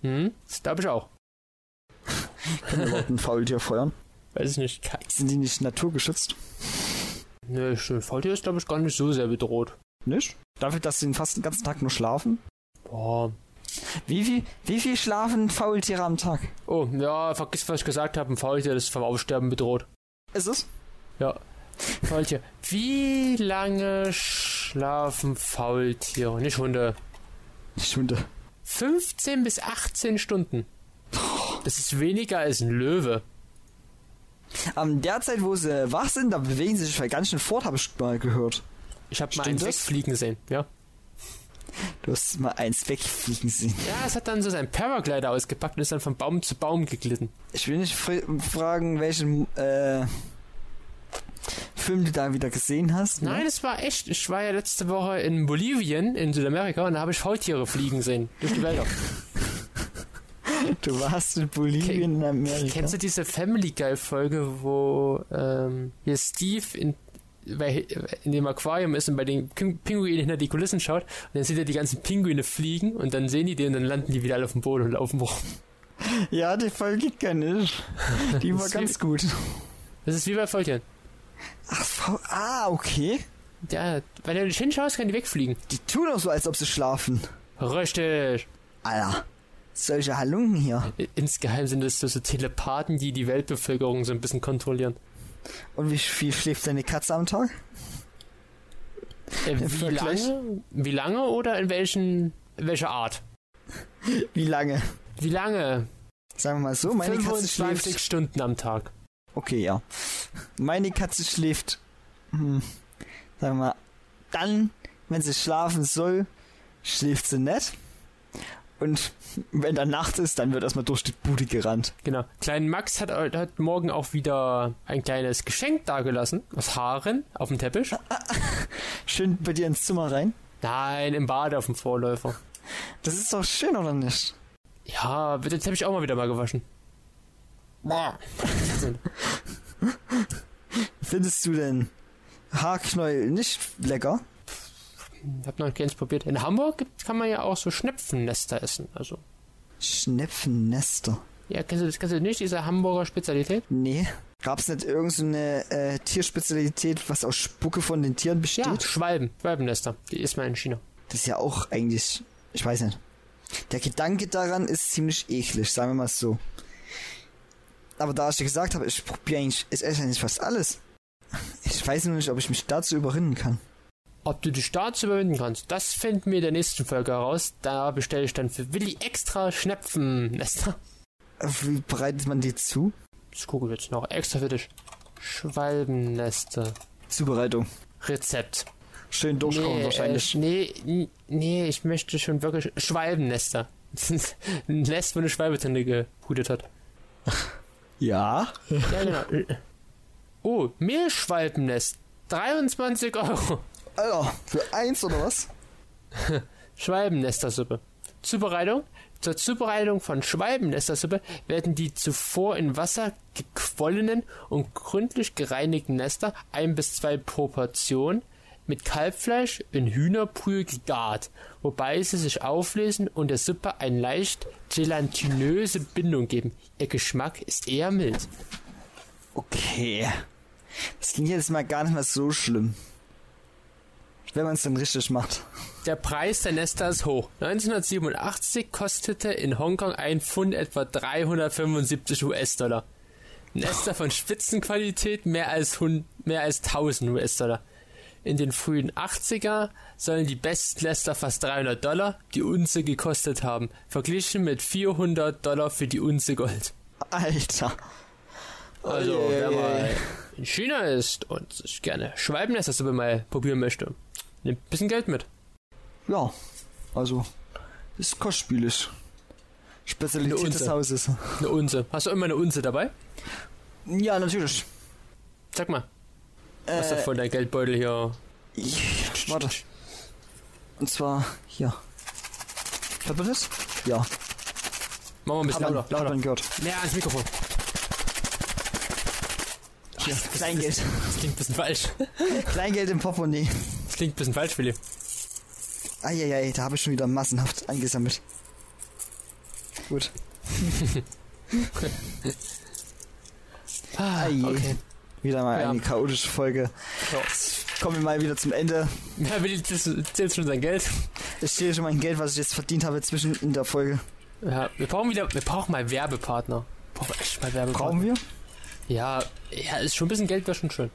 Hm? Das glaube ich auch. Können wir überhaupt ein Faultier feuern? Weiß ich nicht. Sind die nicht naturgeschützt? Nö, schön. Faultier ist, glaube ich, gar nicht so sehr bedroht. Nicht? Dafür, dass sie fast den ganzen Tag nur schlafen? Boah. Wie viel, wie viel schlafen Faultiere am Tag? Oh, ja, vergiss, was ich gesagt habe. Ein Faultier ist vom Aussterben bedroht. Ist es? Ja. Faultier. Wie lange schlafen Faultiere? Nicht Hunde. Stunde. 15 bis 18 Stunden. Das ist weniger als ein Löwe. Am der Zeit, wo sie wach sind, da bewegen sie sich ganz schön fort, habe ich mal gehört. Ich habe mal einen wegfliegen sehen, ja. Du hast mal eins wegfliegen sehen. Ja, es hat dann so seinen Paraglider ausgepackt und ist dann von Baum zu Baum geglitten. Ich will nicht fr fragen, welchen äh, Film du da wieder gesehen hast. ne? Nein, es war echt. Ich war ja letzte Woche in Bolivien, in Südamerika, und da habe ich Faultiere fliegen sehen. Durch die Wälder. Du warst in Bolivien in Amerika. Kennst du diese Family Guy Folge, wo ähm, hier Steve in, bei, in dem Aquarium ist und bei den Ping- Pinguinen hinter die Kulissen schaut und dann sieht er die ganzen Pinguine fliegen und dann sehen die die und dann landen die wieder alle auf dem Boden und laufen rum. Ja, die Folge kenne ich. Die war ganz gut. Das ist wie bei. Ach, Frau, ah, okay. Ja, wenn du nicht hinschaust, können die wegfliegen. Die tun auch so, als ob sie schlafen. Richtig. Alter, solche Halunken hier. Insgeheim sind es so, so Telepathen, die die Weltbevölkerung so ein bisschen kontrollieren. Und wie viel schläft deine Katze am Tag? Äh, wie lange? Wie lange oder in welchen, in welcher Art? Wie lange? Wie lange? Sagen wir mal so, meine Katze 25 schläft. Stunden am Tag. Okay, ja. Meine Katze schläft. Hm, sagen wir mal, dann, wenn sie schlafen soll, schläft sie nicht. Und wenn dann Nacht ist, dann wird erstmal durch die Bude gerannt. Genau. Kleinen Max hat heute Morgen auch wieder ein kleines Geschenk dagelassen. Aus Haaren auf dem Teppich. Schön bei dir ins Zimmer rein. Nein, im Bad auf dem Vorläufer. Das ist doch schön, oder nicht? Ja, wird der Teppich auch mal wieder mal gewaschen. Findest du denn Haarknäuel nicht lecker? Ich hab noch keins probiert. In Hamburg kann man ja auch so Schnepfennester essen. Also, Schnepfennester. ja, kennst du das kennst du nicht, diese Hamburger Spezialität? Nee. Gab's nicht irgendeine so äh, Tierspezialität, was aus Spucke von den Tieren besteht? Ja, Schwalben. Schwalbennester. Die isst man in China. Das ist ja auch eigentlich, ich weiß nicht. Der Gedanke daran ist ziemlich eklig, sagen wir mal so. Aber da ich dir gesagt habe, ich probiere eigentlich, ich esse eigentlich fast alles. Ich weiß nur nicht, ob ich mich dazu überrinnen kann. Ob du dich dazu überwinden kannst, das finden wir in der nächsten Folge heraus. Da bestelle ich dann für Willi extra Schnepfennester. Wie bereitet man die zu? Das gucke ich jetzt noch extra für dich. Schwalbennester. Zubereitung. Rezept. Schön durchkommen nee, wahrscheinlich. Äh, nee, nee, ich möchte schon wirklich Schwalbennester. Ein Nest, wo eine Schwalbe drin gebrütet hat. Ja. Ja, genau. Oh, Mehlschwalbennest. 23 Euro. Alter, für eins oder was? Schwalbennestersuppe. Zubereitung. Zur Zubereitung von Schwalbennestersuppe werden die zuvor in Wasser gequollenen und gründlich gereinigten Nester ein bis zwei Proportionen mit Kalbfleisch in Hühnerbrühe gegart, wobei sie sich auflösen und der Suppe eine leicht gelatinöse Bindung geben. Ihr Geschmack ist eher mild. Okay. Das klingt jetzt mal gar nicht mehr so schlimm. Wenn man es dann richtig macht. Der Preis der Nester ist hoch. 1987 kostete in Hongkong ein Pfund etwa 375 US-Dollar. Nester von Spitzenqualität mehr als, 100, mehr als 1000 US-Dollar. In den frühen 80er sollen die besten Nester fast 300 Dollar die Unze gekostet haben, verglichen mit 400 Dollar für die Unze Gold. Alter. Also, Oje, wer mal in China ist und sich gerne Schwalbennestersuppe mal probieren möchte, nimmt ein bisschen Geld mit. Ja. Also, ist kostspielig. Spezialität des. Hauses. Eine Unze. Hast du immer eine Unze dabei? Ja, natürlich. Sag mal. Was Äh, davon dein Geldbeutel hier? ich, warte. Und zwar hier. Hört man das? Ja. Machen wir ein bisschen Hat man, lauter. hat lauter. man gehört. Näher ans Mikrofon. Hier, Kleingeld. Das klingt ein bisschen falsch. Kleingeld im Portemonnaie. Klingt ein bisschen falsch, Willi. Eieiei, da habe ich schon wieder massenhaft angesammelt. Gut. Ah, okay. Wieder mal Ja. eine chaotische Folge. Ja. Kommen wir mal wieder zum Ende. Ja, Willi zählt schon sein Geld. Ich sehe schon mein Geld, was ich jetzt verdient habe zwischen in der Folge. Ja, wir brauchen wieder, wir brauchen mal Werbepartner. Brauchen wir echt mal Werbepartner. Brauchen wir? Ja, ja, ist schon ein bisschen Geld, wäre schon schön.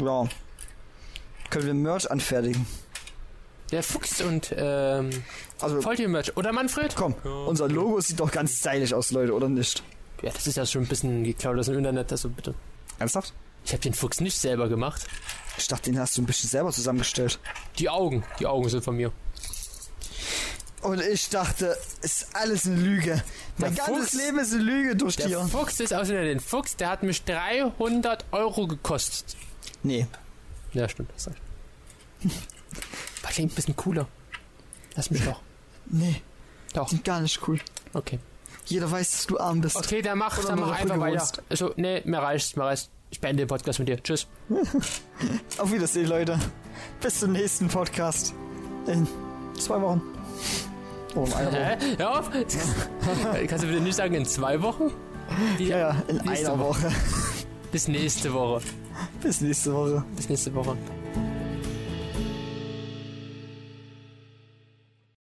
Ja. Können wir Merch anfertigen? Der Fuchs und, ähm, Also, Faultier-Merch. Oder Manfred? komm, unser Logo sieht doch ganz stylisch aus, Leute, oder nicht? Ja, das ist ja schon ein bisschen geklaut aus dem Internet, also bitte. Ernsthaft? Ich habe den Fuchs nicht selber gemacht. Ich dachte, den hast du ein bisschen selber zusammengestellt. Die Augen, die Augen sind von mir. Und ich dachte, ist alles eine Lüge. Mein Der ganzes Fuchs- Leben ist eine Lüge durch Der dir. Fuchs ist außerdem den Fuchs, der hat mich 300 Euro gekostet. Nee. Ja, stimmt. Das sagt. Aber klingt ein bisschen cooler. Lass mich doch. Nee. Doch. Klingt gar nicht cool. Okay. Jeder weiß, dass du arm bist. Okay, dann mach, Oder dann mach einfach weiter. Also, nee, mir reicht's, mir reicht's. Ich beende den Podcast mit dir. Tschüss. Auf Wiedersehen, Leute. Bis zum nächsten Podcast. In zwei Wochen. Oh, in einer Woche. Hä? Hör auf! Kannst du bitte nicht sagen in zwei Wochen? Die, Ja, ja, in einer Woche. Bis nächste Woche. Bis nächste Woche. Bis nächste Woche.